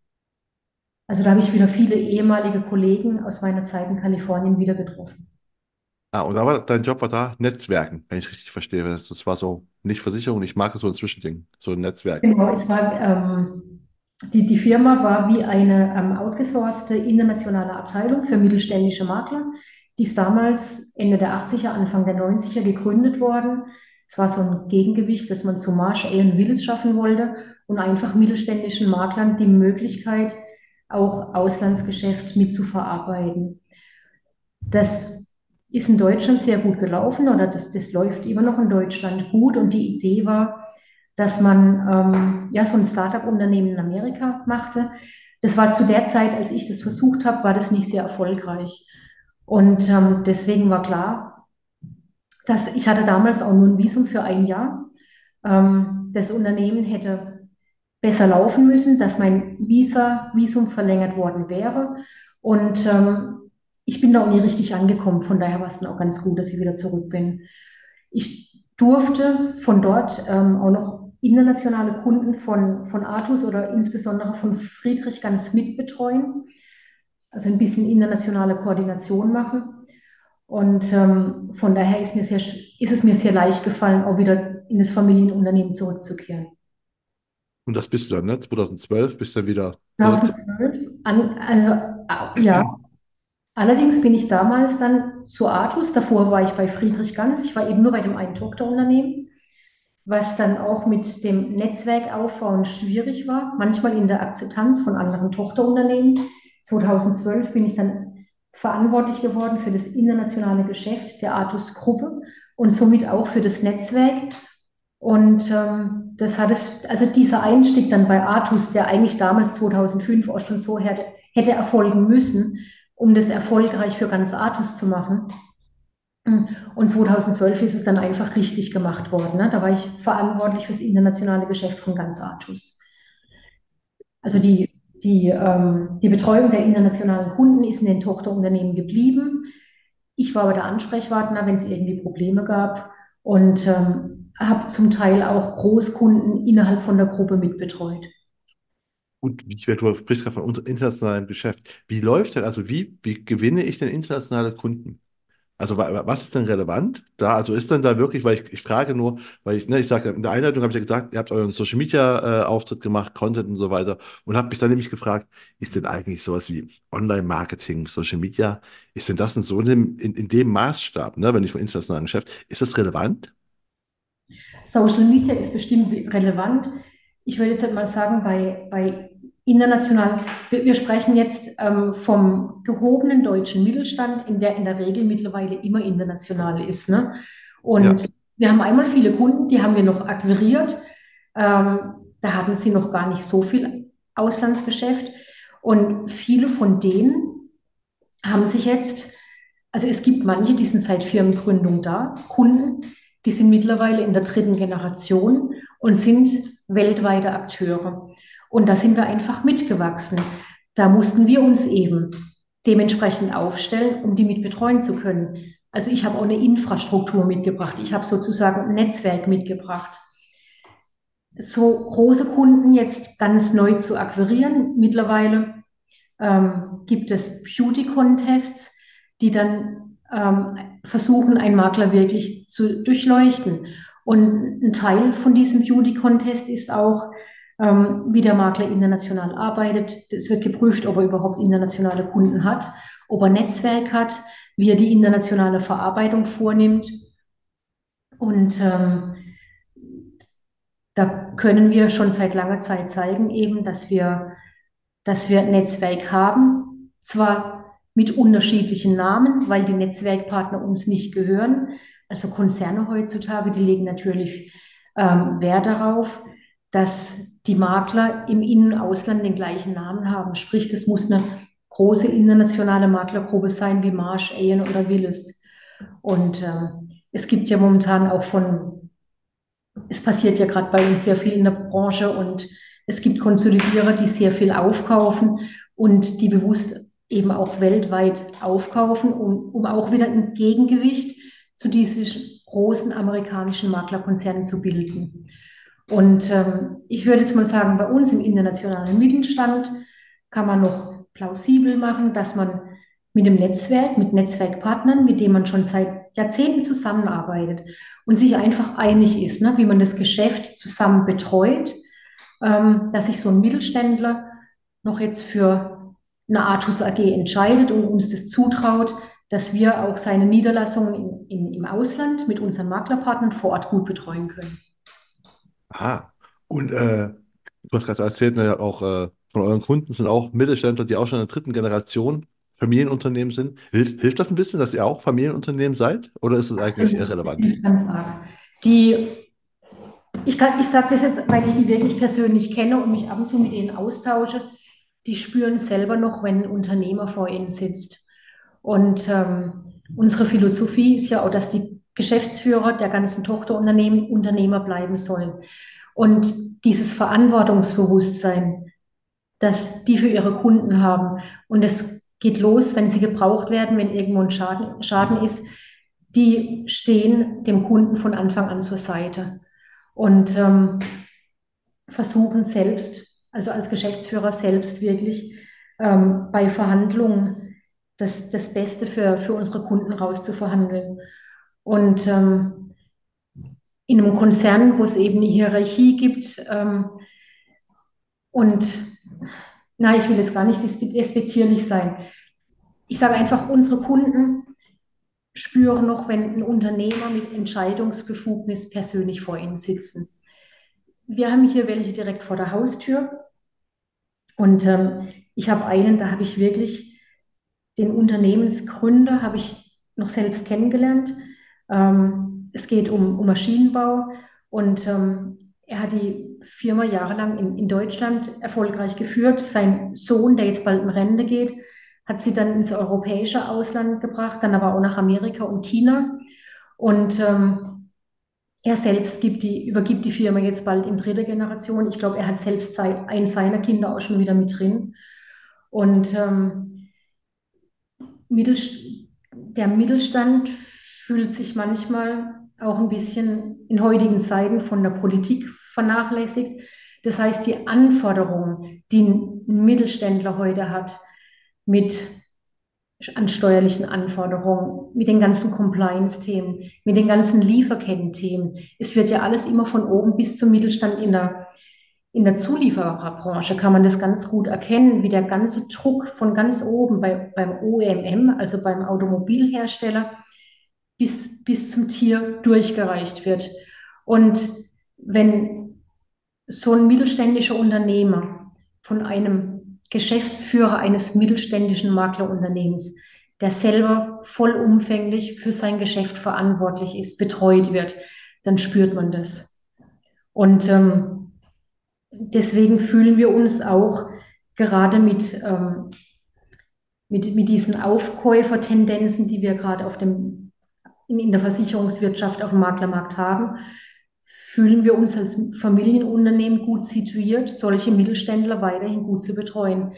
Also da habe ich wieder viele ehemalige Kollegen aus meiner Zeit in Kalifornien wieder getroffen. Ah, und aber dein Job war da Netzwerken, wenn ich richtig verstehe. Das, war so nicht Versicherung, ich mag so ein Zwischending, so ein Netzwerk. Genau, es war, ähm, die, die Firma war wie eine ähm, outgesourcete internationale Abteilung für mittelständische Makler. Die ist damals Ende der 80er, Anfang der 90er gegründet worden. Es war so ein Gegengewicht, das man zu Marsh, Allen Willis schaffen wollte und einfach mittelständischen Maklern die Möglichkeit, auch Auslandsgeschäft mitzuverarbeiten. Das ist in Deutschland sehr gut gelaufen oder das, das läuft immer noch in Deutschland gut. Und die Idee war, dass man ähm, ja so ein Startup-Unternehmen in Amerika machte. Das war zu der Zeit, als ich das versucht habe, war das nicht sehr erfolgreich. Und ähm, deswegen war klar, dass ich hatte damals auch nur ein Visum für ein Jahr. Ähm, das Unternehmen hätte besser laufen müssen, dass mein Visa, Visum verlängert worden wäre. Und ähm, ich bin da auch nie richtig angekommen. Von daher war es dann auch ganz gut, dass ich wieder zurück bin. Ich durfte von dort ähm, auch noch internationale Kunden von, von Artus oder insbesondere von Friedrich ganz mitbetreuen. Also ein bisschen internationale Koordination machen. Und ähm, von daher ist, mir sehr, ist es mir sehr leicht gefallen, auch wieder in das Familienunternehmen zurückzukehren. Und das bist du dann, ne? 2012 bist du dann wieder zurück. 2012, an, also ja, allerdings bin ich damals dann zu Artus, davor war ich bei Friedrich Ganz, ich war eben nur bei dem einen Tochterunternehmen, was dann auch mit dem Netzwerkaufbauen schwierig war, manchmal in der Akzeptanz von anderen Tochterunternehmen. 2012 bin ich dann verantwortlich geworden für das internationale Geschäft der Artus Gruppe und somit auch für das Netzwerk. Und ähm, das hat es, also dieser Einstieg dann bei Artus, der eigentlich damals 2005 auch schon so hätte, hätte erfolgen müssen, um das erfolgreich für ganz Artus zu machen. Und 2012 ist es dann einfach richtig gemacht worden. Ne? Da war ich verantwortlich für das internationale Geschäft von ganz Artus. Also die, die, ähm, die Betreuung der internationalen Kunden ist in den Tochterunternehmen geblieben. Ich war aber der Ansprechpartner, wenn es irgendwie Probleme gab und ähm, habe zum Teil auch Großkunden innerhalb von der Gruppe mitbetreut. Gut, ich werde, du sprichst gerade von internationalem Geschäft. Wie läuft denn, also wie, wie gewinne ich denn internationale Kunden? Also wa- was ist denn relevant da? Also ist denn da wirklich, weil ich, ich frage nur, weil ich, ne, ich sage, in der Einleitung habe ich ja gesagt, ihr habt euren Social Media äh, Auftritt gemacht, Content und so weiter und habe mich dann nämlich gefragt, ist denn eigentlich sowas wie Online-Marketing, Social Media, ist denn das in so einem, in, in dem Maßstab, ne, wenn ich von internationalem Geschäft, ist das relevant? Social Media ist bestimmt relevant. Ich würde jetzt halt mal sagen, bei, bei international, wir, wir sprechen jetzt ähm, vom gehobenen deutschen Mittelstand, in der in der Regel mittlerweile immer international ist. Ne? Und Ja. wir haben einmal viele Kunden, die haben wir noch akquiriert. Ähm, da hatten sie noch gar nicht so viel Auslandsgeschäft. Und viele von denen haben sich jetzt, also es gibt manche, die sind seit Firmengründung da, Kunden, die sind mittlerweile in der dritten Generation und sind weltweite Akteure. Und da sind wir einfach mitgewachsen. Da mussten wir uns eben dementsprechend aufstellen, um die mit betreuen zu können. Also ich habe auch eine Infrastruktur mitgebracht. Ich habe sozusagen ein Netzwerk mitgebracht. So große Kunden jetzt ganz neu zu akquirieren. Mittlerweile ähm, gibt es Beauty-Contests, die dann ähm, versuchen, einen Makler wirklich zu durchleuchten. Und ein Teil von diesem Beauty-Contest ist auch, ähm, wie der Makler international arbeitet. Es wird geprüft, ob er überhaupt internationale Kunden hat, ob er Netzwerk hat, wie er die internationale Verarbeitung vornimmt. Und ähm, da können wir schon seit langer Zeit zeigen, eben, dass wir, dass wir Netzwerk haben, zwar mit unterschiedlichen Namen, weil die Netzwerkpartner uns nicht gehören. Also Konzerne heutzutage, die legen natürlich ähm, Wert darauf, dass die Makler im In- und Ausland den gleichen Namen haben. Sprich, das muss eine große internationale Maklergruppe sein wie Marsh, Aon oder Willis. Und ähm, es gibt ja momentan auch von, es passiert ja gerade bei uns sehr viel in der Branche und es gibt Konsolidierer, die sehr viel aufkaufen und die bewusst eben auch weltweit aufkaufen, um, um auch wieder ein Gegengewicht zu diesen großen amerikanischen Maklerkonzernen zu bilden. Und ähm, ich würde jetzt mal sagen, bei uns im internationalen Mittelstand kann man noch plausibel machen, dass man mit dem Netzwerk, mit Netzwerkpartnern, mit denen man schon seit Jahrzehnten zusammenarbeitet und sich einfach einig ist, ne, wie man das Geschäft zusammen betreut, ähm, dass sich so ein Mittelständler noch jetzt für eine Artus AG entscheidet und uns das zutraut, dass wir auch seine Niederlassungen in, in, im Ausland mit unseren Maklerpartnern vor Ort gut betreuen können. Ah, und äh, du hast gerade erzählt, ne, auch äh, von euren Kunden sind auch Mittelständler, die auch schon in der dritten Generation Familienunternehmen sind. Hilft, hilft das ein bisschen, dass ihr auch Familienunternehmen seid? Oder ist es eigentlich also, irrelevant? Ich kann sagen. Die, ich, ich sage das jetzt, weil ich die wirklich persönlich kenne und mich ab und zu mit ihnen austausche. Die spüren selber noch, wenn ein Unternehmer vor ihnen sitzt. Und ähm, unsere Philosophie ist ja auch, dass die Geschäftsführer der ganzen Tochterunternehmen Unternehmer bleiben sollen. Und dieses Verantwortungsbewusstsein, dass die für ihre Kunden haben. Und es geht los, wenn sie gebraucht werden, wenn irgendwo ein Schaden, Schaden ist. Die stehen dem Kunden von Anfang an zur Seite und ähm, versuchen selbst, also als Geschäftsführer selbst wirklich ähm, bei Verhandlungen das, das Beste für, für unsere Kunden rauszuverhandeln. Und ähm, in einem Konzern, wo es eben eine Hierarchie gibt ähm, und na, ich will jetzt gar nicht despektierlich sein. Ich sage einfach, unsere Kunden spüren noch, wenn ein Unternehmer mit Entscheidungsbefugnis persönlich vor ihnen sitzen. Wir haben hier welche direkt vor der Haustür und ähm, ich habe einen, da habe ich wirklich den Unternehmensgründer, habe ich noch selbst kennengelernt. Ähm, es geht um, um Maschinenbau und ähm, er hat die Firma jahrelang in, in Deutschland erfolgreich geführt. Sein Sohn, der jetzt bald in Rente geht, hat sie dann ins europäische Ausland gebracht, dann aber auch nach Amerika und China. Und ähm, er selbst die, übergibt die Firma jetzt bald in dritter Generation. Ich glaube, er hat selbst ein seiner Kinder auch schon wieder mit drin. Und ähm, Mittelst der Mittelstand fühlt sich manchmal auch ein bisschen in heutigen Zeiten von der Politik vernachlässigt. Das heißt, die Anforderungen, die ein Mittelständler heute hat, mit an steuerlichen Anforderungen, mit den ganzen Compliance-Themen, mit den ganzen Lieferketten-Themen. Es wird ja alles immer von oben bis zum Mittelstand in der, in der Zuliefererbranche kann man das ganz gut erkennen, wie der ganze Druck von ganz oben bei, beim OEMM, also beim Automobilhersteller, bis, bis zum Tier durchgereicht wird. Und wenn so ein mittelständischer Unternehmer von einem Geschäftsführer eines mittelständischen Maklerunternehmens, der selber vollumfänglich für sein Geschäft verantwortlich ist, betreut wird, dann spürt man das. Und ähm, deswegen fühlen wir uns auch gerade mit, ähm, mit, mit diesen Aufkäufertendenzen, die wir gerade auf dem, in, in der Versicherungswirtschaft auf dem Maklermarkt haben, fühlen wir uns als Familienunternehmen gut situiert, solche Mittelständler weiterhin gut zu betreuen.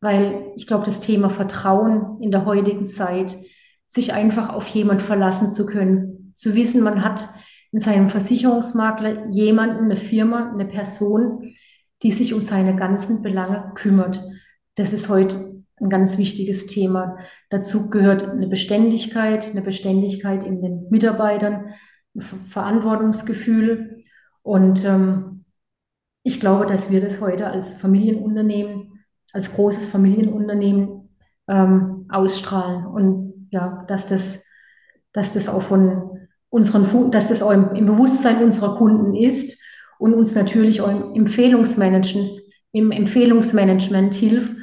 Weil ich glaube, das Thema Vertrauen in der heutigen Zeit sich einfach auf jemand verlassen zu können. Zu wissen, man hat in seinem Versicherungsmakler jemanden, eine Firma, eine Person, die sich um seine ganzen Belange kümmert. Das ist heute ein ganz wichtiges Thema. Dazu gehört eine Beständigkeit, eine Beständigkeit in den Mitarbeitern, ein Verantwortungsgefühl. Und ähm, ich glaube, dass wir das heute als Familienunternehmen, als großes Familienunternehmen ähm, ausstrahlen. Und ja, dass das, dass das auch von unseren, dass das auch im, im Bewusstsein unserer Kunden ist und uns natürlich auch im Empfehlungsmanagement, im Empfehlungsmanagement hilft,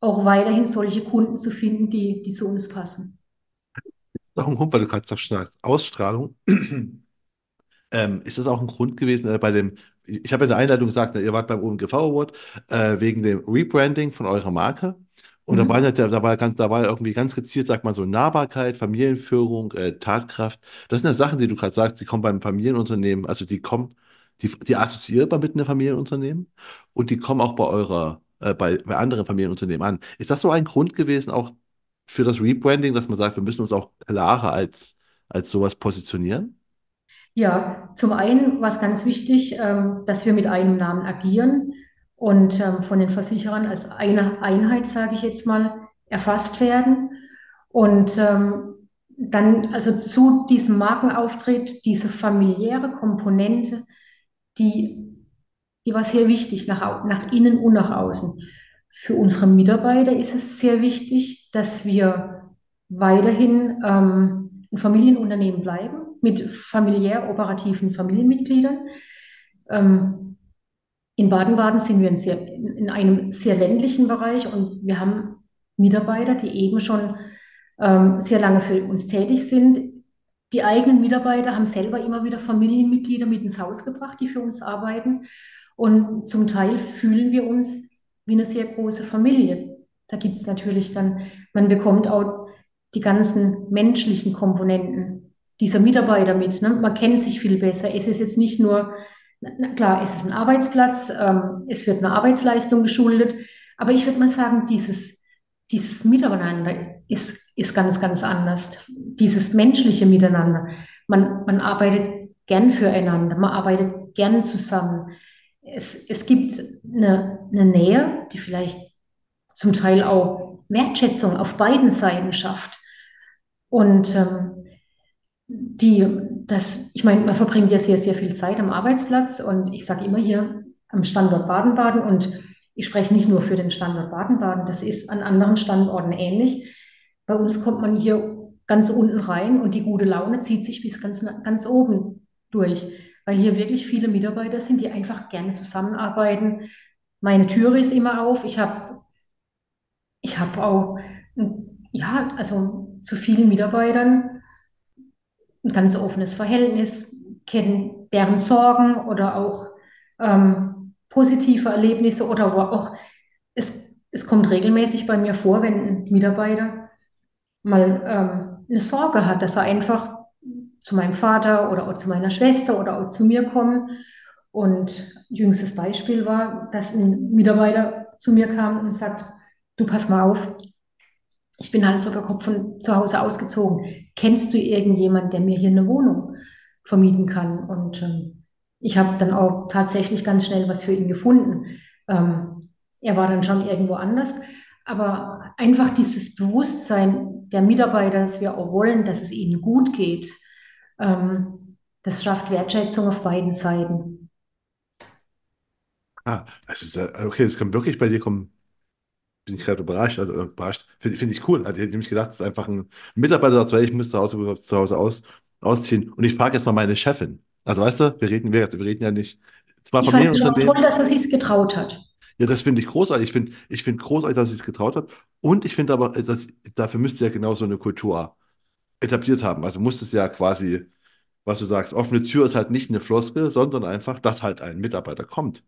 auch weiterhin solche Kunden zu finden, die, die zu uns passen. Das ist auch ein Grund, weil du gerade sagst, Ausstrahlung. *clears throat* ähm, ist das auch ein Grund gewesen äh, bei dem, ich habe in der Einleitung gesagt, ihr wart beim OMGV Award äh, wegen dem Rebranding von eurer Marke. Und mhm. da, war, da, war ganz, da war irgendwie ganz gezielt, sagt man so, Nahbarkeit, Familienführung, äh, Tatkraft. Das sind ja Sachen, die du gerade sagst, die kommen beim Familienunternehmen, also die kommen, die, die assoziierbar mit einem Familienunternehmen und die kommen auch bei eurer äh, bei, bei anderen Familienunternehmen an. Ist das so ein Grund gewesen, auch für das Rebranding, dass man sagt, wir müssen uns auch klarer als, als sowas positionieren? Ja, zum einen war es ganz wichtig, ähm, dass wir mit einem Namen agieren und ähm, von den Versicherern als eine Einheit, sage ich jetzt mal, erfasst werden. Und ähm, dann also zu diesem Markenauftritt diese familiäre Komponente, die die war sehr wichtig nach, nach innen und nach außen. Für unsere Mitarbeiter ist es sehr wichtig, dass wir weiterhin ähm, ein Familienunternehmen bleiben mit familiär operativen Familienmitgliedern. Ähm, in Baden-Baden sind wir in, sehr, in, einem sehr ländlichen Bereich und wir haben Mitarbeiter, die eben schon ähm, sehr lange für uns tätig sind. Die eigenen Mitarbeiter haben selber immer wieder Familienmitglieder mit ins Haus gebracht, die für uns arbeiten. Und zum Teil fühlen wir uns wie eine sehr große Familie. Da gibt es natürlich dann, man bekommt auch die ganzen menschlichen Komponenten dieser Mitarbeiter mit. Ne? Man kennt sich viel besser. Es ist jetzt nicht nur, na klar, es ist ein Arbeitsplatz, ähm, es wird eine Arbeitsleistung geschuldet, aber ich würde mal sagen, dieses, dieses Miteinander ist, ist ganz, ganz anders. Dieses menschliche Miteinander. Man, man arbeitet gern füreinander, man arbeitet gern zusammen es, es gibt eine, eine Nähe, die vielleicht zum Teil auch Wertschätzung auf beiden Seiten schafft. Und ähm, die, das, ich meine, man verbringt ja sehr, sehr viel Zeit am Arbeitsplatz und ich sage immer hier am Standort Baden-Baden und ich spreche nicht nur für den Standort Baden-Baden, das ist an anderen Standorten ähnlich. Bei uns kommt man hier ganz unten rein und die gute Laune zieht sich bis ganz, ganz oben durch weil hier wirklich viele Mitarbeiter sind, die einfach gerne zusammenarbeiten. Meine Türe ist immer auf. Ich habe ich hab auch, ja, also zu vielen Mitarbeitern ein ganz offenes Verhältnis, kennen deren Sorgen oder auch ähm, positive Erlebnisse oder auch, es, es kommt regelmäßig bei mir vor, wenn ein Mitarbeiter mal ähm, eine Sorge hat, dass er einfach zu meinem Vater oder auch zu meiner Schwester oder auch zu mir kommen. Und jüngstes Beispiel war, dass ein Mitarbeiter zu mir kam und sagt, du pass mal auf, ich bin halt sogar Kopf von zu Hause ausgezogen. Kennst du irgendjemanden, der mir hier eine Wohnung vermieten kann? Und ähm, ich habe dann auch tatsächlich ganz schnell was für ihn gefunden. Ähm, er war dann schon irgendwo anders. Aber einfach dieses Bewusstsein der Mitarbeiter, dass wir auch wollen, dass es ihnen gut geht, das schafft Wertschätzung auf beiden Seiten. Ah, ist, okay, das kann wirklich bei dir kommen. Bin ich gerade überrascht. Also überrascht. Finde find ich cool. Also, ich hätte nämlich gedacht, das ist einfach ein Mitarbeiter, sagt, ich muss zu Hause, zu Hause aus, ausziehen. Und ich frage jetzt mal meine Chefin. Also weißt du, wir reden, wir, wir reden ja nicht. Zwar ich fand es schon toll, dass er sich getraut hat. Ja, das finde ich großartig. Ich finde ich find großartig, dass er sich getraut hat. Und ich finde aber, dass, dafür müsste ja genau so eine Kultur etabliert haben. Also muss es ja quasi, was du sagst, offene Tür ist halt nicht eine Floskel, sondern einfach, dass halt ein Mitarbeiter kommt.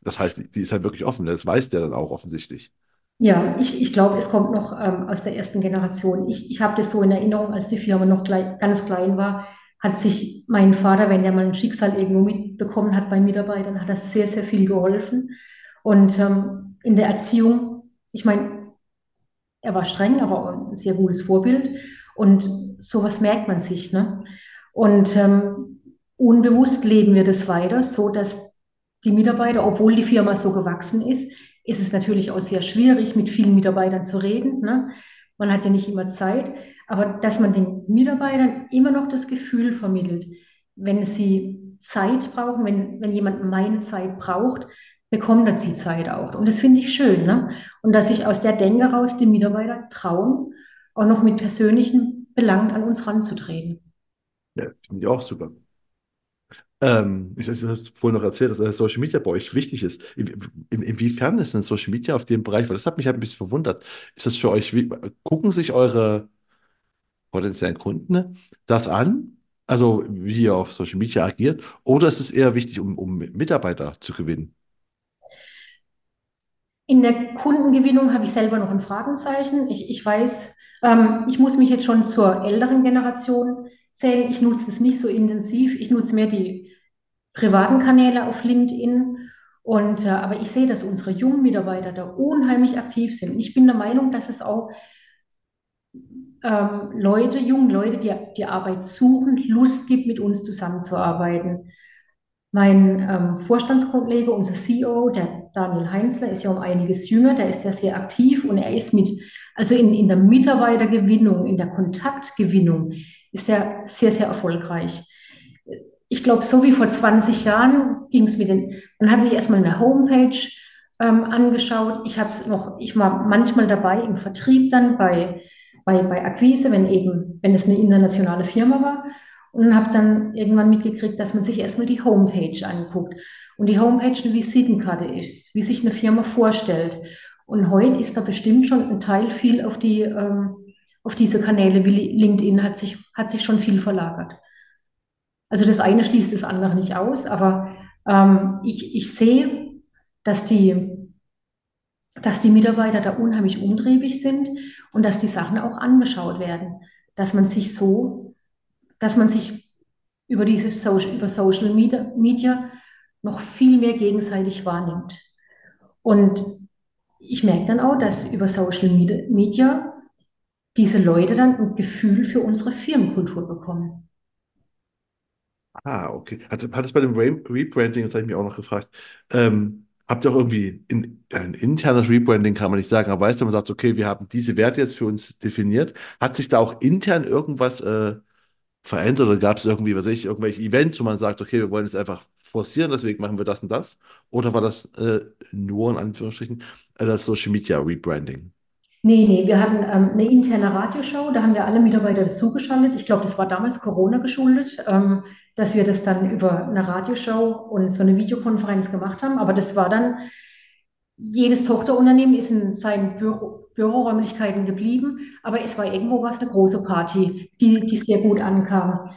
Das heißt, die ist halt wirklich offen. Das weiß der dann auch offensichtlich. Ja, ich, ich glaube, es kommt noch ähm, aus der ersten Generation. Ich, ich habe das so in Erinnerung, als die Firma noch klein, ganz klein war, hat sich mein Vater, wenn der mal ein Schicksal irgendwo mitbekommen hat bei Mitarbeitern, hat das sehr, sehr viel geholfen. Und ähm, in der Erziehung, ich meine, er war streng, aber ein sehr gutes Vorbild. Und sowas merkt man sich. Ne? Und ähm, unbewusst leben wir das weiter, so dass die Mitarbeiter, obwohl die Firma so gewachsen ist, ist es natürlich auch sehr schwierig, mit vielen Mitarbeitern zu reden. Ne? Man hat ja nicht immer Zeit, aber dass man den Mitarbeitern immer noch das Gefühl vermittelt, wenn sie Zeit brauchen, wenn, wenn jemand meine Zeit braucht, bekommt er die Zeit auch. Und das finde ich schön. Ne? Und dass sich aus der Denke raus die Mitarbeiter trauen, auch noch mit persönlichen Belangen an uns ranzutreten. Ja, finde ich auch super. Ähm, ich, ich hast vorhin noch erzählt, dass Social Media bei euch wichtig ist. In, in, inwiefern ist denn Social Media auf dem Bereich? Weil das hat mich halt ein bisschen verwundert. Ist das für euch, wie, gucken sich eure potenziellen Kunden das an? Also wie ihr auf Social Media agiert? Oder ist es eher wichtig, um, um Mitarbeiter zu gewinnen? In der Kundengewinnung habe ich selber noch ein Fragezeichen. Ich, ich weiß, ähm, ich muss mich jetzt schon zur älteren Generation zählen. Ich nutze es nicht so intensiv. Ich nutze mehr die privaten Kanäle auf LinkedIn. Und, äh, aber ich sehe, dass unsere jungen Mitarbeiter da unheimlich aktiv sind. Ich bin der Meinung, dass es auch ähm, Leute, jungen Leute, die die Arbeit suchen, Lust gibt, mit uns zusammenzuarbeiten. Mein ähm, Vorstandskollege, unser CEO, der Daniel Heinzler, ist ja um einiges jünger, der ist ja sehr aktiv und er ist mit, also in, in der Mitarbeitergewinnung, in der Kontaktgewinnung, ist er sehr, sehr erfolgreich. Ich glaube, so wie vor 20 Jahren ging es mit den, man hat sich erstmal eine Homepage ähm, angeschaut. Ich habe es noch, ich war manchmal dabei im Vertrieb dann bei, bei, bei Akquise, wenn eben, wenn es eine internationale Firma war und habe dann irgendwann mitgekriegt, dass man sich erstmal die Homepage anguckt und die Homepage eine Visitenkarte ist, wie sich eine Firma vorstellt. Und heute ist da bestimmt schon ein Teil viel auf die ähm, auf diese Kanäle wie LinkedIn hat sich, hat sich schon viel verlagert. Also das eine schließt das andere nicht aus, aber ähm, ich, ich sehe, dass die, dass die Mitarbeiter da unheimlich umtriebig sind und dass die Sachen auch angeschaut werden, dass man sich so, dass man sich über diese Social, über Social Media, Media noch viel mehr gegenseitig wahrnimmt. Und ich merke dann auch, dass über Social Media diese Leute dann ein Gefühl für unsere Firmenkultur bekommen. Ah, okay. Hat, hat es bei dem Re Rebranding, das habe ich mich auch noch gefragt, ähm, habt ihr auch irgendwie in, ein internes Rebranding, kann man nicht sagen, aber weißt du, man sagt, okay, wir haben diese Werte jetzt für uns definiert. Hat sich da auch intern irgendwas äh, verändert oder gab es irgendwie, was ich, irgendwelche Events, wo man sagt, okay, wir wollen jetzt einfach forcieren, deswegen machen wir das und das? Oder war das äh, nur in Anführungsstrichen äh, das Social Media Rebranding? Nee, nee, wir hatten ähm, eine interne Radioshow, da haben wir alle Mitarbeiter dazugeschaltet. Ich glaube, das war damals Corona geschuldet, ähm, dass wir das dann über eine Radioshow und so eine Videokonferenz gemacht haben. Aber das war dann, jedes Tochterunternehmen ist in seinen Büro, Büroräumlichkeiten geblieben, aber es war irgendwo was eine große Party, die, die sehr gut ankam.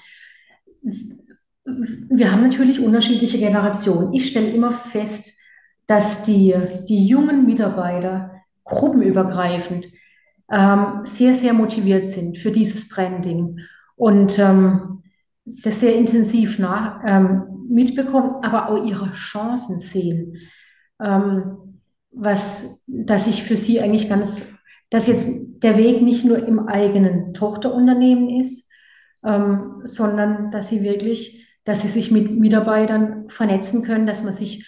Wir haben natürlich unterschiedliche Generationen. Ich stelle immer fest, dass die, die jungen Mitarbeiter gruppenübergreifend ähm, sehr, sehr motiviert sind für dieses Branding und ähm, das sehr intensiv nach, ähm, mitbekommen, aber auch ihre Chancen sehen. Ähm, was, dass ich für sie eigentlich ganz, dass jetzt der Weg nicht nur im eigenen Tochterunternehmen ist, ähm, sondern dass sie wirklich, dass sie sich mit Mitarbeitern vernetzen können, dass man sich,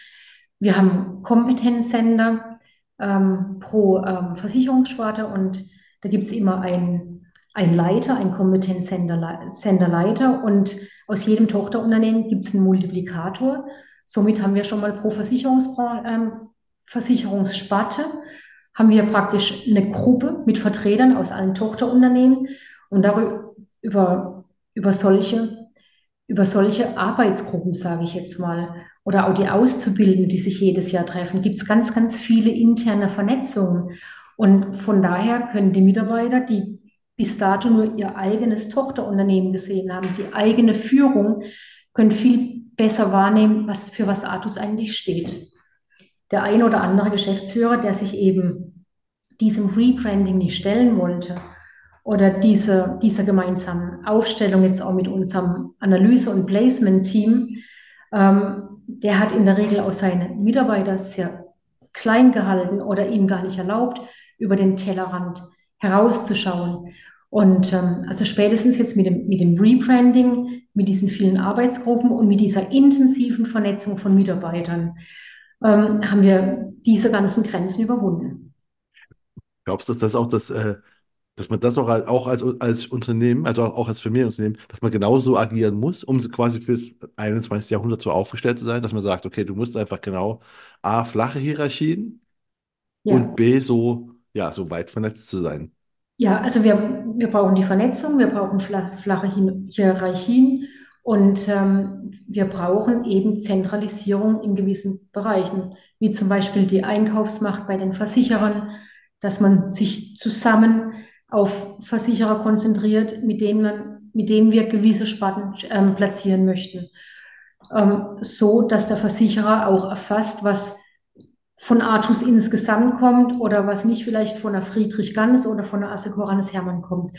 wir haben Kompetenzsender, ähm, pro ähm, Versicherungssparte und da gibt es immer einen, einen Leiter, einen Kompetenzsenderleiter und aus jedem Tochterunternehmen gibt es einen Multiplikator. Somit haben wir schon mal pro Versicherungs ähm, Versicherungssparte haben wir praktisch eine Gruppe mit Vertretern aus allen Tochterunternehmen und darüber über, über solche über solche Arbeitsgruppen, sage ich jetzt mal, oder auch die Auszubildenden, die sich jedes Jahr treffen, gibt es ganz, ganz viele interne Vernetzungen. Und von daher können die Mitarbeiter, die bis dato nur ihr eigenes Tochterunternehmen gesehen haben, die eigene Führung, können viel besser wahrnehmen, was für was Artus eigentlich steht. Der ein oder andere Geschäftsführer, der sich eben diesem Rebranding nicht stellen wollte oder diese, dieser gemeinsamen Aufstellung jetzt auch mit unserem Analyse- und Placement-Team, ähm, der hat in der Regel auch seine Mitarbeiter sehr klein gehalten oder ihnen gar nicht erlaubt, über den Tellerrand herauszuschauen. Und ähm, also spätestens jetzt mit dem, mit dem Rebranding, mit diesen vielen Arbeitsgruppen und mit dieser intensiven Vernetzung von Mitarbeitern ähm, haben wir diese ganzen Grenzen überwunden. Glaubst du, dass das auch das, äh, dass man das auch als, auch als, als Unternehmen, also auch als Familienunternehmen, dass man genauso agieren muss, um quasi fürs 21. Jahrhundert so aufgestellt zu sein, dass man sagt, okay, du musst einfach genau A, flache Hierarchien Ja. und B, so, ja, so weit vernetzt zu sein. Ja, also wir, wir brauchen die Vernetzung, wir brauchen fla- flache Hierarchien und ähm, wir brauchen eben Zentralisierung in gewissen Bereichen, wie zum Beispiel die Einkaufsmacht bei den Versicherern, dass man sich zusammen auf Versicherer konzentriert, mit denen man, mit denen wir gewisse Sparten ähm, platzieren möchten, ähm, so dass der Versicherer auch erfasst, was von Artus insgesamt kommt oder was nicht vielleicht von der Friedrich Ganz oder von der Assecoranis Hermann kommt.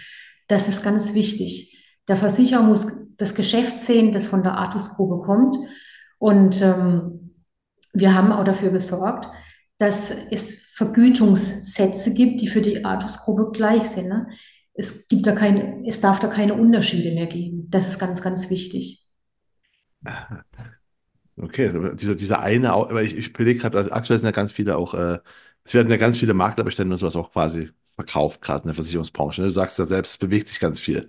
Das ist ganz wichtig. Der Versicherer muss das Geschäft sehen, das von der Artus-Gruppe kommt. Und ähm, wir haben auch dafür gesorgt, dass es Vergütungssätze gibt, die für die Artus-Gruppe gleich sind. Ne? Es gibt da keine, es darf da keine Unterschiede mehr geben. Das ist ganz, ganz wichtig. *laughs* Okay, aber dieser, dieser eine, aber ich, ich überlege gerade, also aktuell sind ja ganz viele auch, äh, es werden ja ganz viele Maklerbestände und sowas auch quasi verkauft, gerade in der Versicherungsbranche. Ne? Du sagst ja selbst, es bewegt sich ganz viel.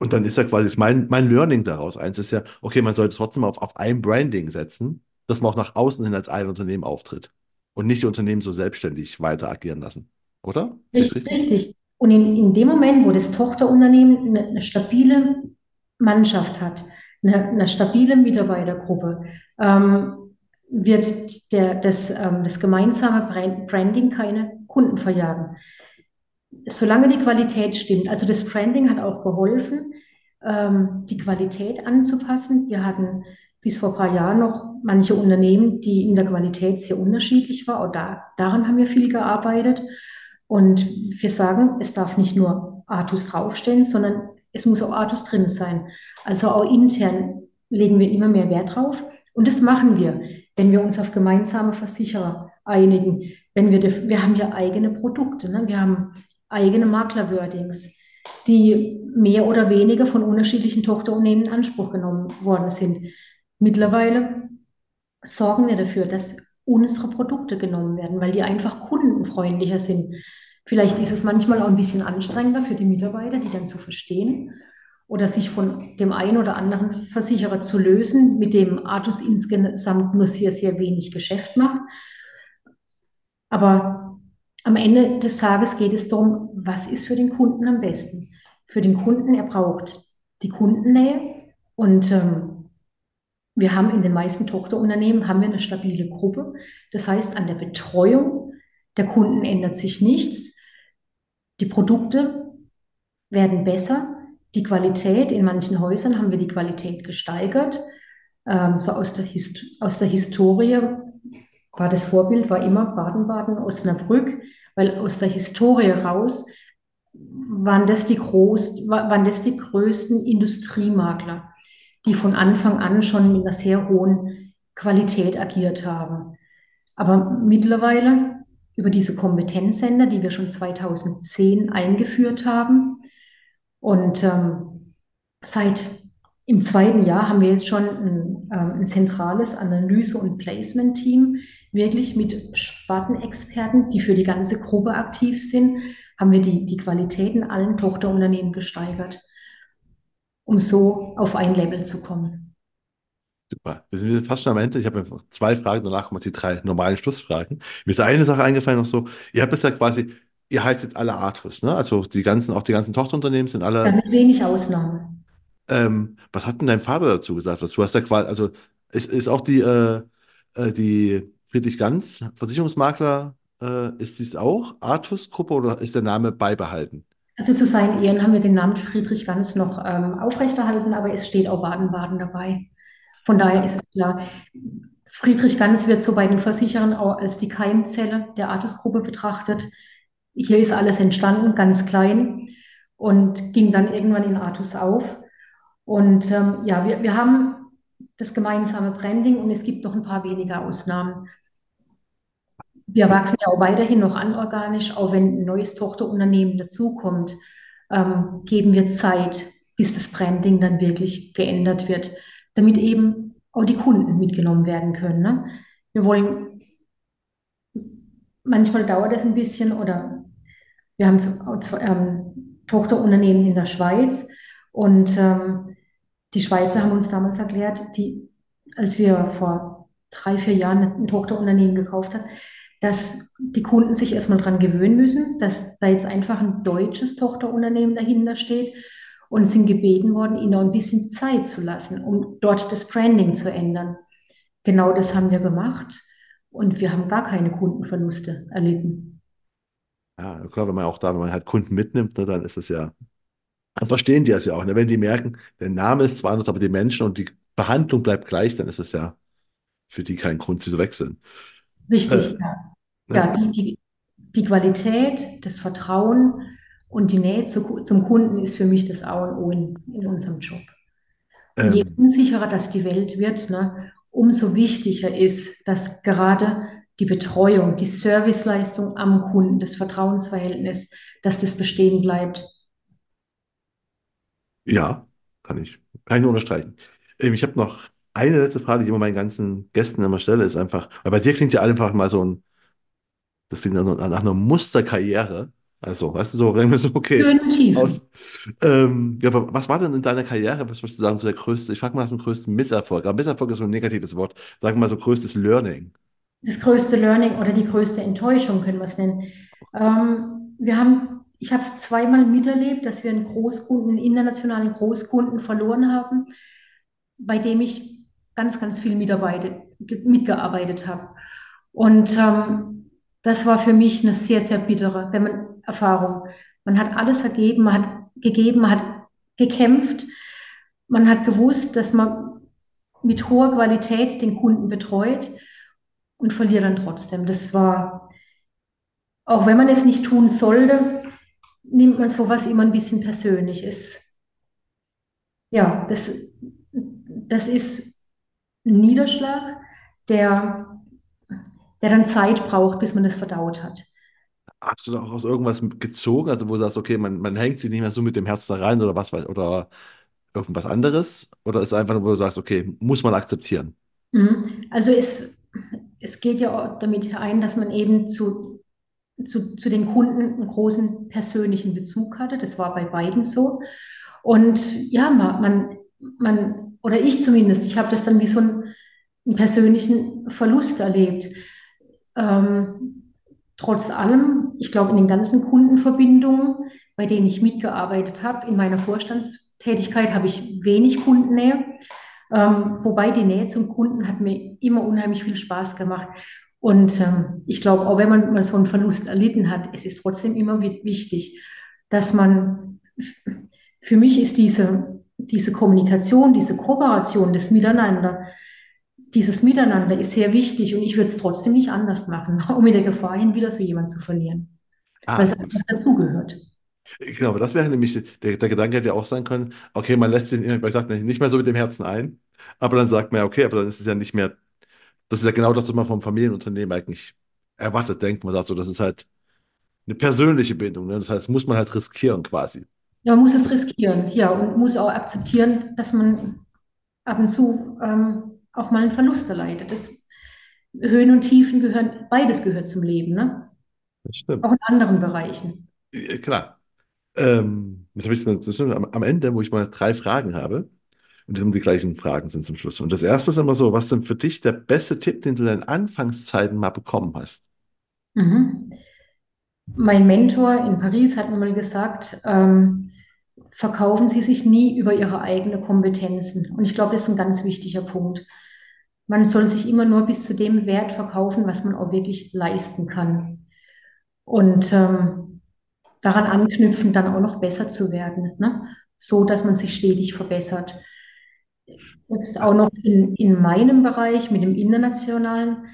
Und dann ist ja quasi mein, mein Learning daraus. Eins ist ja, okay, man sollte trotzdem auf, auf ein Branding setzen, dass man auch nach außen hin als ein Unternehmen auftritt und nicht die Unternehmen so selbstständig weiter agieren lassen. Oder? Richtig, richtig? Und in, in dem Moment, wo das Tochterunternehmen eine, eine stabile Mannschaft hat, eine, eine stabile Mitarbeitergruppe, ähm, wird der, das, ähm, das gemeinsame Brand- Branding keine Kunden verjagen. Solange die Qualität stimmt, also das Branding hat auch geholfen, ähm, die Qualität anzupassen. Wir hatten bis vor ein paar Jahren noch manche Unternehmen, die in der Qualität sehr unterschiedlich war. Auch da, daran haben wir viel gearbeitet. Und wir sagen, es darf nicht nur Artus draufstehen, sondern es muss auch Artus drin sein. Also auch intern legen wir immer mehr Wert drauf. Und das machen wir, wenn wir uns auf gemeinsame Versicherer einigen. Wenn wir, wir haben ja eigene Produkte, ne? Wir haben eigene Maklerwordings, die mehr oder weniger von unterschiedlichen Tochterunternehmen in Anspruch genommen worden sind. Mittlerweile sorgen wir dafür, dass unsere Produkte genommen werden, weil die einfach kundenfreundlicher sind. Vielleicht ist es manchmal auch ein bisschen anstrengender für die Mitarbeiter, die dann zu verstehen oder sich von dem einen oder anderen Versicherer zu lösen, mit dem Artus insgesamt nur sehr, sehr wenig Geschäft macht. Aber am Ende des Tages geht es darum, was ist für den Kunden am besten. Für den Kunden, er braucht die Kundennähe und ähm, wir haben in den meisten Tochterunternehmen haben wir eine stabile Gruppe. Das heißt, an der Betreuung der Kunden ändert sich nichts. Die Produkte werden besser. Die Qualität, in manchen Häusern haben wir die Qualität gesteigert. Ähm, so aus der, aus der Historie war das Vorbild, war immer Baden-Baden, Osnabrück, weil aus der Historie raus waren das die, groß, waren das die größten Industriemakler, die von Anfang an schon mit einer sehr hohen Qualität agiert haben. Aber mittlerweile über diese Kompetenzsender, die wir schon 2010 eingeführt haben, und ähm, seit im zweiten Jahr haben wir jetzt schon ein, ähm, ein zentrales Analyse- und Placement-Team, wirklich mit Spartenexperten, die für die ganze Gruppe aktiv sind, haben wir die, die Qualität in allen Tochterunternehmen gesteigert, um so auf ein Level zu kommen. Super. Wir sind fast schon am Ende. Ich habe noch zwei Fragen, danach kommen die drei normalen Schlussfragen. Mir ist eine Sache eingefallen noch so, ihr habt jetzt ja quasi, ihr heißt jetzt alle Artus, ne? Also die ganzen, auch die ganzen Tochterunternehmen sind Ja, alle, mit wenig Ausnahme. ähm, was hat denn dein Vater dazu gesagt? Also, Du hast ja quasi, also ist, ist auch die, äh, äh, die Friedrich Ganz, Versicherungsmakler, äh, ist dies auch Artus-Gruppe oder ist der Name beibehalten? Also zu seinen Ehren haben wir den Namen Friedrich Ganz noch ähm, aufrechterhalten, aber es steht auch Baden-Baden dabei. Von daher ist es klar, Friedrich Ganz wird so bei den Versicherern auch als die Keimzelle der Artus-Gruppe betrachtet. Hier ist alles entstanden, ganz klein und ging dann irgendwann in Artus auf. Und ähm, ja, wir, wir haben das gemeinsame Branding und es gibt noch ein paar wenige Ausnahmen. Wir wachsen ja auch weiterhin noch anorganisch, auch wenn ein neues Tochterunternehmen dazukommt. ähm, geben wir Zeit, bis das Branding dann wirklich geändert wird, damit eben auch die Kunden mitgenommen werden können. Ne? Wir wollen, manchmal dauert es ein bisschen oder wir haben zwei, ähm, Tochterunternehmen in der Schweiz und ähm, die Schweizer haben uns damals erklärt, die, als wir vor drei, vier Jahren ein Tochterunternehmen gekauft haben, dass die Kunden sich erstmal daran gewöhnen müssen, dass da jetzt einfach ein deutsches Tochterunternehmen dahinter steht und sind gebeten worden, ihnen noch ein bisschen Zeit zu lassen, um dort das Branding zu ändern. Genau das haben wir gemacht und wir haben gar keine Kundenverluste erlitten. Ja, klar, wenn man auch da, wenn man halt Kunden mitnimmt, ne, dann ist es ja, dann verstehen die das ja auch. Ne? Wenn die merken, der Name ist zwar anders, aber die Menschen und die Behandlung bleibt gleich, dann ist es ja für die kein Grund, sie zu wechseln. Richtig, äh, ja. Ne? Ja, die, die, die Qualität, das Vertrauen und die Nähe zu, zum Kunden ist für mich das A und O in, in unserem Job. Und je ähm. unsicherer das die Welt wird, ne, umso wichtiger ist, dass gerade die Betreuung, die Serviceleistung am Kunden, das Vertrauensverhältnis, dass das bestehen bleibt. Ja, kann ich, kann ich nur unterstreichen. Ähm, ich habe noch eine letzte Frage, die ich immer meinen ganzen Gästen immer stelle, ist einfach, weil bei dir klingt ja einfach mal so ein, das klingt nach einer Musterkarriere. Also, weißt du, so, wenn wir so, okay, aus. Ähm, ja, aber was war denn in deiner Karriere, was würdest du sagen, so der größte, ich frage mal nach dem größten Misserfolg, aber Misserfolg ist so ein negatives Wort, sagen wir mal so größtes Learning. Das größte Learning oder die größte Enttäuschung können wir es nennen. Ähm, wir haben, ich habe es zweimal miterlebt, dass wir einen Großkunden, einen internationalen Großkunden verloren haben, bei dem ich ganz, ganz viel mitgearbeitet habe. Und ähm, das war für mich eine sehr, sehr bittere wenn man, Erfahrung. Man hat alles ergeben, man hat gegeben, man hat gekämpft. Man hat gewusst, dass man mit hoher Qualität den Kunden betreut und verliert dann trotzdem. Das war, auch wenn man es nicht tun sollte, nimmt man sowas immer ein bisschen persönlich. Es, ja, das, das ist Niederschlag, der, der dann Zeit braucht, bis man das verdaut hat. Hast du da auch aus irgendwas gezogen, also wo du sagst, okay, man, man hängt sich nicht mehr so mit dem Herz da rein oder was weiß, oder irgendwas anderes? Oder ist es einfach nur, wo du sagst, okay, muss man akzeptieren? Mhm. Also es, es geht ja auch damit ein, dass man eben zu, zu, zu den Kunden einen großen persönlichen Bezug hatte. Das war bei beiden so. Und ja, man, man, man oder ich zumindest, ich habe das dann wie so einen, einen persönlichen Verlust erlebt. Ähm, trotz allem, ich glaube, in den ganzen Kundenverbindungen, bei denen ich mitgearbeitet habe, in meiner Vorstandstätigkeit habe ich wenig Kundennähe. Ähm, wobei die Nähe zum Kunden hat mir immer unheimlich viel Spaß gemacht. Und ähm, ich glaube, auch wenn man mal so einen Verlust erlitten hat, es ist trotzdem immer wichtig, dass man, für mich ist diese, diese Kommunikation, diese Kooperation, das Miteinander, dieses Miteinander ist sehr wichtig und ich würde es trotzdem nicht anders machen, *laughs* um mit der Gefahr hin, wieder so jemanden zu verlieren. Ah, weil es einfach dazugehört. Genau, das wäre nämlich, der, der Gedanke hätte ja auch sein können, okay, man lässt sich, ich sage nicht mehr so mit dem Herzen ein, aber dann sagt man ja, okay, aber dann ist es ja nicht mehr, das ist ja genau das, was man vom Familienunternehmen eigentlich erwartet, denkt man sagt so, das ist halt eine persönliche Bindung, ne? das heißt, muss man halt riskieren quasi. Ja, man muss es riskieren, ja, und muss auch akzeptieren, dass man ab und zu ähm, auch mal einen Verlust erleidet. Das Höhen und Tiefen gehören, beides gehört zum Leben, ne? Das stimmt. Auch in anderen Bereichen. Ja, klar. Ähm, jetzt habe ich das am, am Ende, wo ich mal drei Fragen habe. Und die gleichen Fragen sind zum Schluss. Und das erste ist immer so, was ist denn für dich der beste Tipp, den du in deinen Anfangszeiten mal bekommen hast? Mhm. Mein Mentor in Paris hat mir mal gesagt, ähm, verkaufen Sie sich nie über Ihre eigenen Kompetenzen. Und ich glaube, das ist ein ganz wichtiger Punkt. Man soll sich immer nur bis zu dem Wert verkaufen, was man auch wirklich leisten kann. Und ähm, daran anknüpfen, dann auch noch besser zu werden, ne? so dass man sich stetig verbessert. Jetzt auch noch in, in meinem Bereich mit dem Internationalen,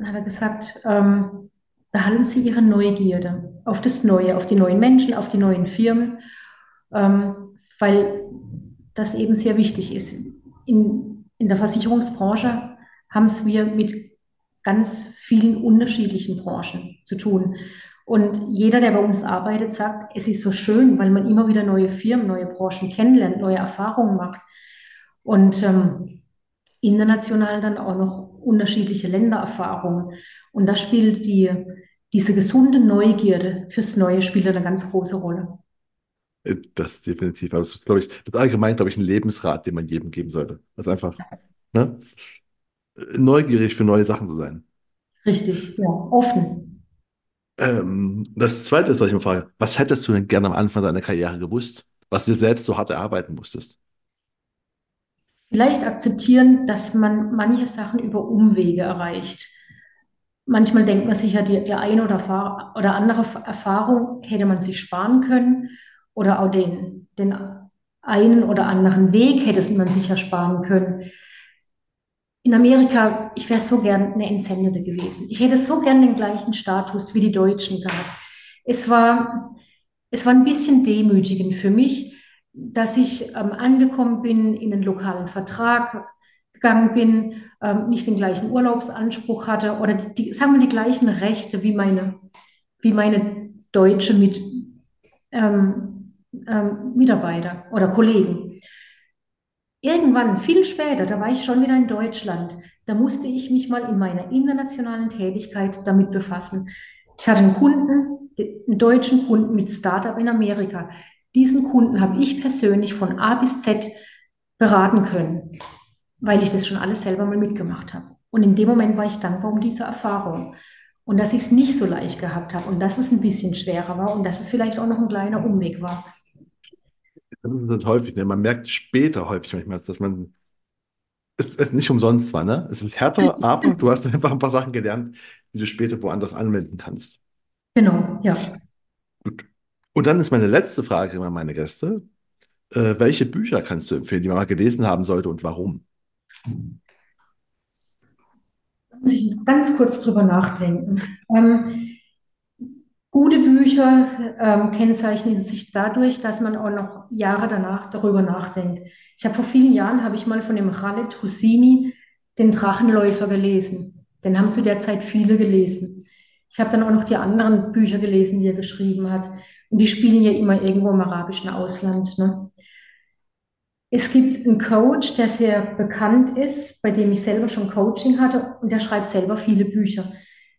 hat er gesagt, ähm, behalten Sie Ihre Neugierde auf das Neue, auf die neuen Menschen, auf die neuen Firmen ähm, weil das eben sehr wichtig ist. In, in der Versicherungsbranche haben es wir mit ganz vielen unterschiedlichen Branchen zu tun. Und jeder, der bei uns arbeitet, sagt, es ist so schön, weil man immer wieder neue Firmen, neue Branchen kennenlernt, neue Erfahrungen macht und ähm, international dann auch noch unterschiedliche Ländererfahrungen. Und da spielt die, diese gesunde Neugierde fürs Neue spielt eine ganz große Rolle. Äh, das definitiv. Aber das ist, glaube ich, das allgemein, glaube ich, ein Lebensrat, den man jedem geben sollte. Also einfach ne? neugierig für neue Sachen zu sein. Richtig, ja, offen. Ähm, das Zweite ist, was ich mir frage, was hättest du denn gerne am Anfang deiner Karriere gewusst, was du selbst so hart erarbeiten musstest? Vielleicht akzeptieren, dass man manche Sachen über Umwege erreicht. Manchmal denkt man sich ja, die, die eine oder, oder andere Erfahrung hätte man sich sparen können oder auch den, den einen oder anderen Weg hätte man sich ja sparen können in Amerika, ich wäre so gern eine Entsendete gewesen. Ich hätte so gern den gleichen Status wie die Deutschen gehabt. Es war, es war ein bisschen demütigend für mich, dass ich ähm, angekommen bin, in einen lokalen Vertrag gegangen bin, ähm, nicht den gleichen Urlaubsanspruch hatte oder die, die, sagen wir die gleichen Rechte wie meine, wie meine deutsche mit, ähm, ähm Mitarbeiter oder Kollegen. Irgendwann, viel später, da war ich schon wieder in Deutschland, da musste ich mich mal in meiner internationalen Tätigkeit damit befassen. Ich hatte einen Kunden, einen deutschen Kunden mit Startup in Amerika. Diesen Kunden habe ich persönlich von A bis Z beraten können, weil ich das schon alles selber mal mitgemacht habe. Und in dem Moment war ich dankbar um diese Erfahrung. Und dass ich es nicht so leicht gehabt habe und dass es ein bisschen schwerer war und dass es vielleicht auch noch ein kleiner Umweg war. Das ist häufig, ne? Man merkt später häufig manchmal, dass man es, es nicht umsonst war, ne? Es ist härter, *laughs* aber du hast einfach ein paar Sachen gelernt, die du später woanders anwenden kannst. Genau, ja. Gut. Und dann ist meine letzte Frage immer meine Gäste. Äh, welche Bücher kannst du empfehlen, die man mal gelesen haben sollte und warum? Da muss ich ganz kurz drüber nachdenken. Ähm, Gute Bücher ähm, kennzeichnen sich dadurch, dass man auch noch Jahre danach darüber nachdenkt. Ich habe vor vielen Jahren habe ich mal von dem Khaled Hosseini den Drachenläufer gelesen. Den haben zu der Zeit viele gelesen. Ich habe dann auch noch die anderen Bücher gelesen, die er geschrieben hat. Und die spielen ja immer irgendwo im arabischen Ausland. Ne? Es gibt einen Coach, der sehr bekannt ist, bei dem ich selber schon Coaching hatte und der schreibt selber viele Bücher.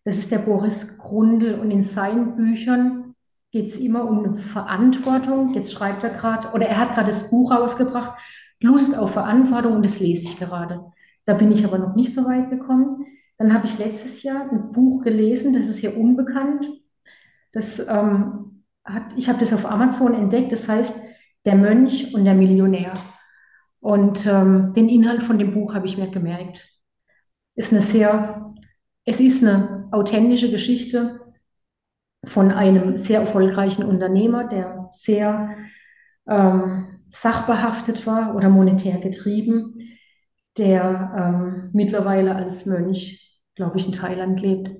Das ist der Boris Grundl und in seinen Büchern geht es immer um Verantwortung. Jetzt schreibt er gerade, oder er hat gerade das Buch rausgebracht, Lust auf Verantwortung und das lese ich gerade. Da bin ich aber noch nicht so weit gekommen. Dann habe ich letztes Jahr ein Buch gelesen, das ist hier unbekannt. Das, ähm, hat, ich habe das auf Amazon entdeckt, das heißt Der Mönch und der Millionär. Und ähm, den Inhalt von dem Buch habe ich mir gemerkt. Ist eine sehr, es ist eine authentische Geschichte von einem sehr erfolgreichen Unternehmer, der sehr ähm, sachbehaftet war oder monetär getrieben, der ähm, mittlerweile als Mönch, glaube ich, in Thailand lebt.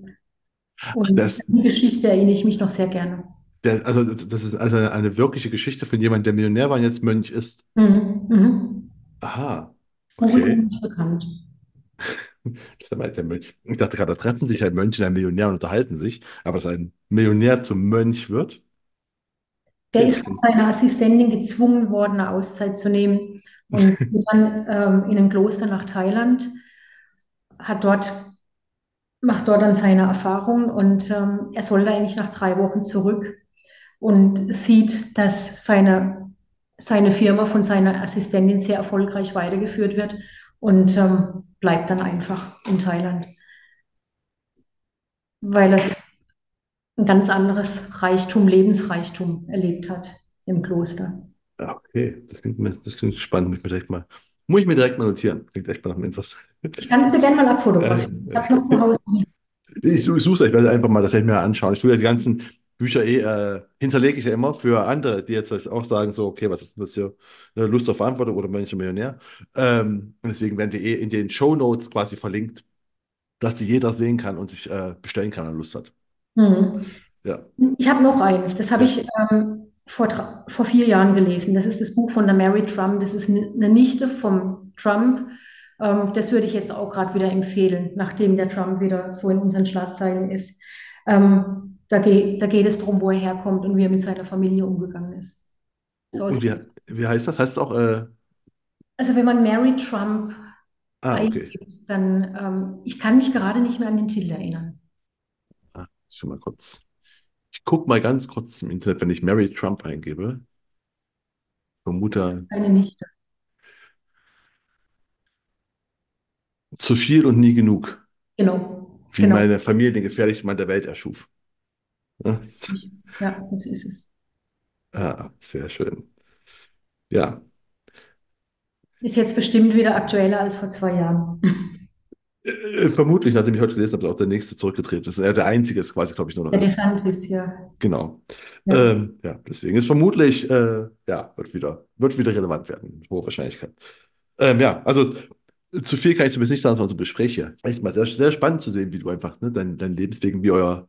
Und das, die Geschichte erinnere ich mich noch sehr gerne. Der, also das ist also eine wirkliche Geschichte von jemandem, der Millionär war und jetzt Mönch ist. Mhm, mhm. Aha. Okay. ist nicht bekannt. *laughs* Ich dachte gerade, da treffen sich ein Mönch und ein Millionär und unterhalten sich, aber dass ein Millionär zum Mönch wird. Der ist von seiner Assistentin gezwungen worden, eine Auszeit zu nehmen. *laughs* Und dann ähm, in ein Kloster nach Thailand, hat dort, macht dort dann seine Erfahrungen und ähm, er sollte eigentlich nach drei Wochen zurück und sieht, dass seine, seine Firma von seiner Assistentin sehr erfolgreich weitergeführt wird und ähm, bleibt dann einfach in Thailand, weil es ein ganz anderes Reichtum, Lebensreichtum erlebt hat im Kloster. Okay, das klingt, das klingt spannend. Muss ich, mir direkt mal, muss ich mir direkt mal notieren. Klingt echt mal nach Interesse. Ich kann es dir gerne mal abfotografieren. Ich habe es noch zu Hause. *laughs* Ich, suche es, ich werde einfach mal das werde ich mir anschauen. Ich tue ja die ganzen Bücher eh, äh, hinterlege ich ja immer für andere, die jetzt auch sagen, so, okay, was ist das hier? Lust auf Verantwortung oder Mönch Millionär. Ähm, und deswegen werden die eh in den Show Notes quasi verlinkt, dass die jeder sehen kann und sich äh, bestellen kann, wenn er Lust hat. Mhm. Ja. Ich habe noch eins, das habe ja. ich ähm, vor, vor vier Jahren gelesen. Das ist das Buch von der Mary Trump. Das ist eine Nichte vom Trump. Ähm, das würde ich jetzt auch gerade wieder empfehlen, nachdem der Trump wieder so in unseren Schlagzeilen ist. Ähm, da, geht, da geht es darum, wo er herkommt und wie er mit seiner Familie umgegangen ist. So Und wie, wie heißt das? Heißt es auch, äh, also wenn man Mary Trump ah, okay. eingibt, dann, ähm, ich kann mich gerade nicht mehr an den Titel erinnern. Ah, schon mal kurz. Ich gucke mal ganz kurz im Internet, wenn ich Mary Trump eingebe. Vermute Eine Nichte. zu viel und nie genug, Genau, wie genau. meine Familie den gefährlichsten Mann der Welt erschuf. Ja, das ist es. Ah, sehr schön. Ja, Ist jetzt bestimmt wieder aktueller als vor zwei Jahren. Äh, vermutlich, nachdem ich heute gelesen habe, ist auch der nächste zurückgetreten ist. Er der einzige ist quasi, glaube ich, nur noch Der ist. DeSantis, ja. Genau. Ja. Ähm, ja, deswegen ist vermutlich, äh, ja, wird wieder, wird wieder relevant werden, mit hoher Wahrscheinlichkeit. Ähm, ja, also zu viel kann ich zumindest nicht sagen, sondern unser Gespräch hier. Echt mal sehr, sehr spannend zu sehen, wie du einfach, ne, dein, dein Lebensweg, wie euer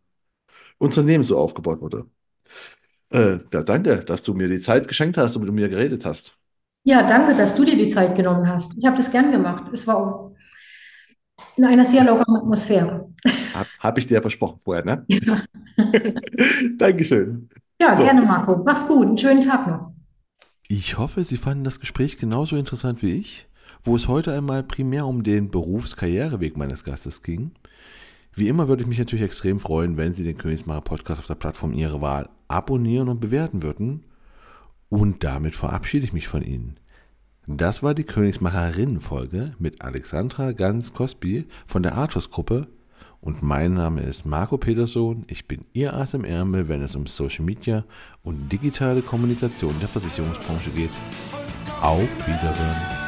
Unternehmen so aufgebaut wurde. Äh, ja, danke, dass du mir die Zeit geschenkt hast und mit mir geredet hast. Ja, danke, dass du dir die Zeit genommen hast. Ich habe das gern gemacht. Es war in einer sehr lockeren Atmosphäre. Hab, hab ich dir ja versprochen vorher, ne? Ja, *laughs* Dankeschön. ja So. gerne, Marco. Mach's gut. Einen schönen Tag noch. Ich hoffe, Sie fanden das Gespräch genauso interessant wie ich, wo es heute einmal primär um den Berufskarriereweg meines Gastes ging. Wie immer würde ich mich natürlich extrem freuen, wenn Sie den Königsmacher Podcast auf der Plattform Ihrer Wahl abonnieren und bewerten würden. Und damit verabschiede ich mich von Ihnen. Das war die Königsmacherinnen-Folge mit Alexandra Ganz-Kosby von der Artus-Gruppe. Und mein Name ist Marco Peterson. Ich bin Ihr Ass im Ärmel, wenn es um Social Media und digitale Kommunikation der Versicherungsbranche geht. Auf Wiedersehen.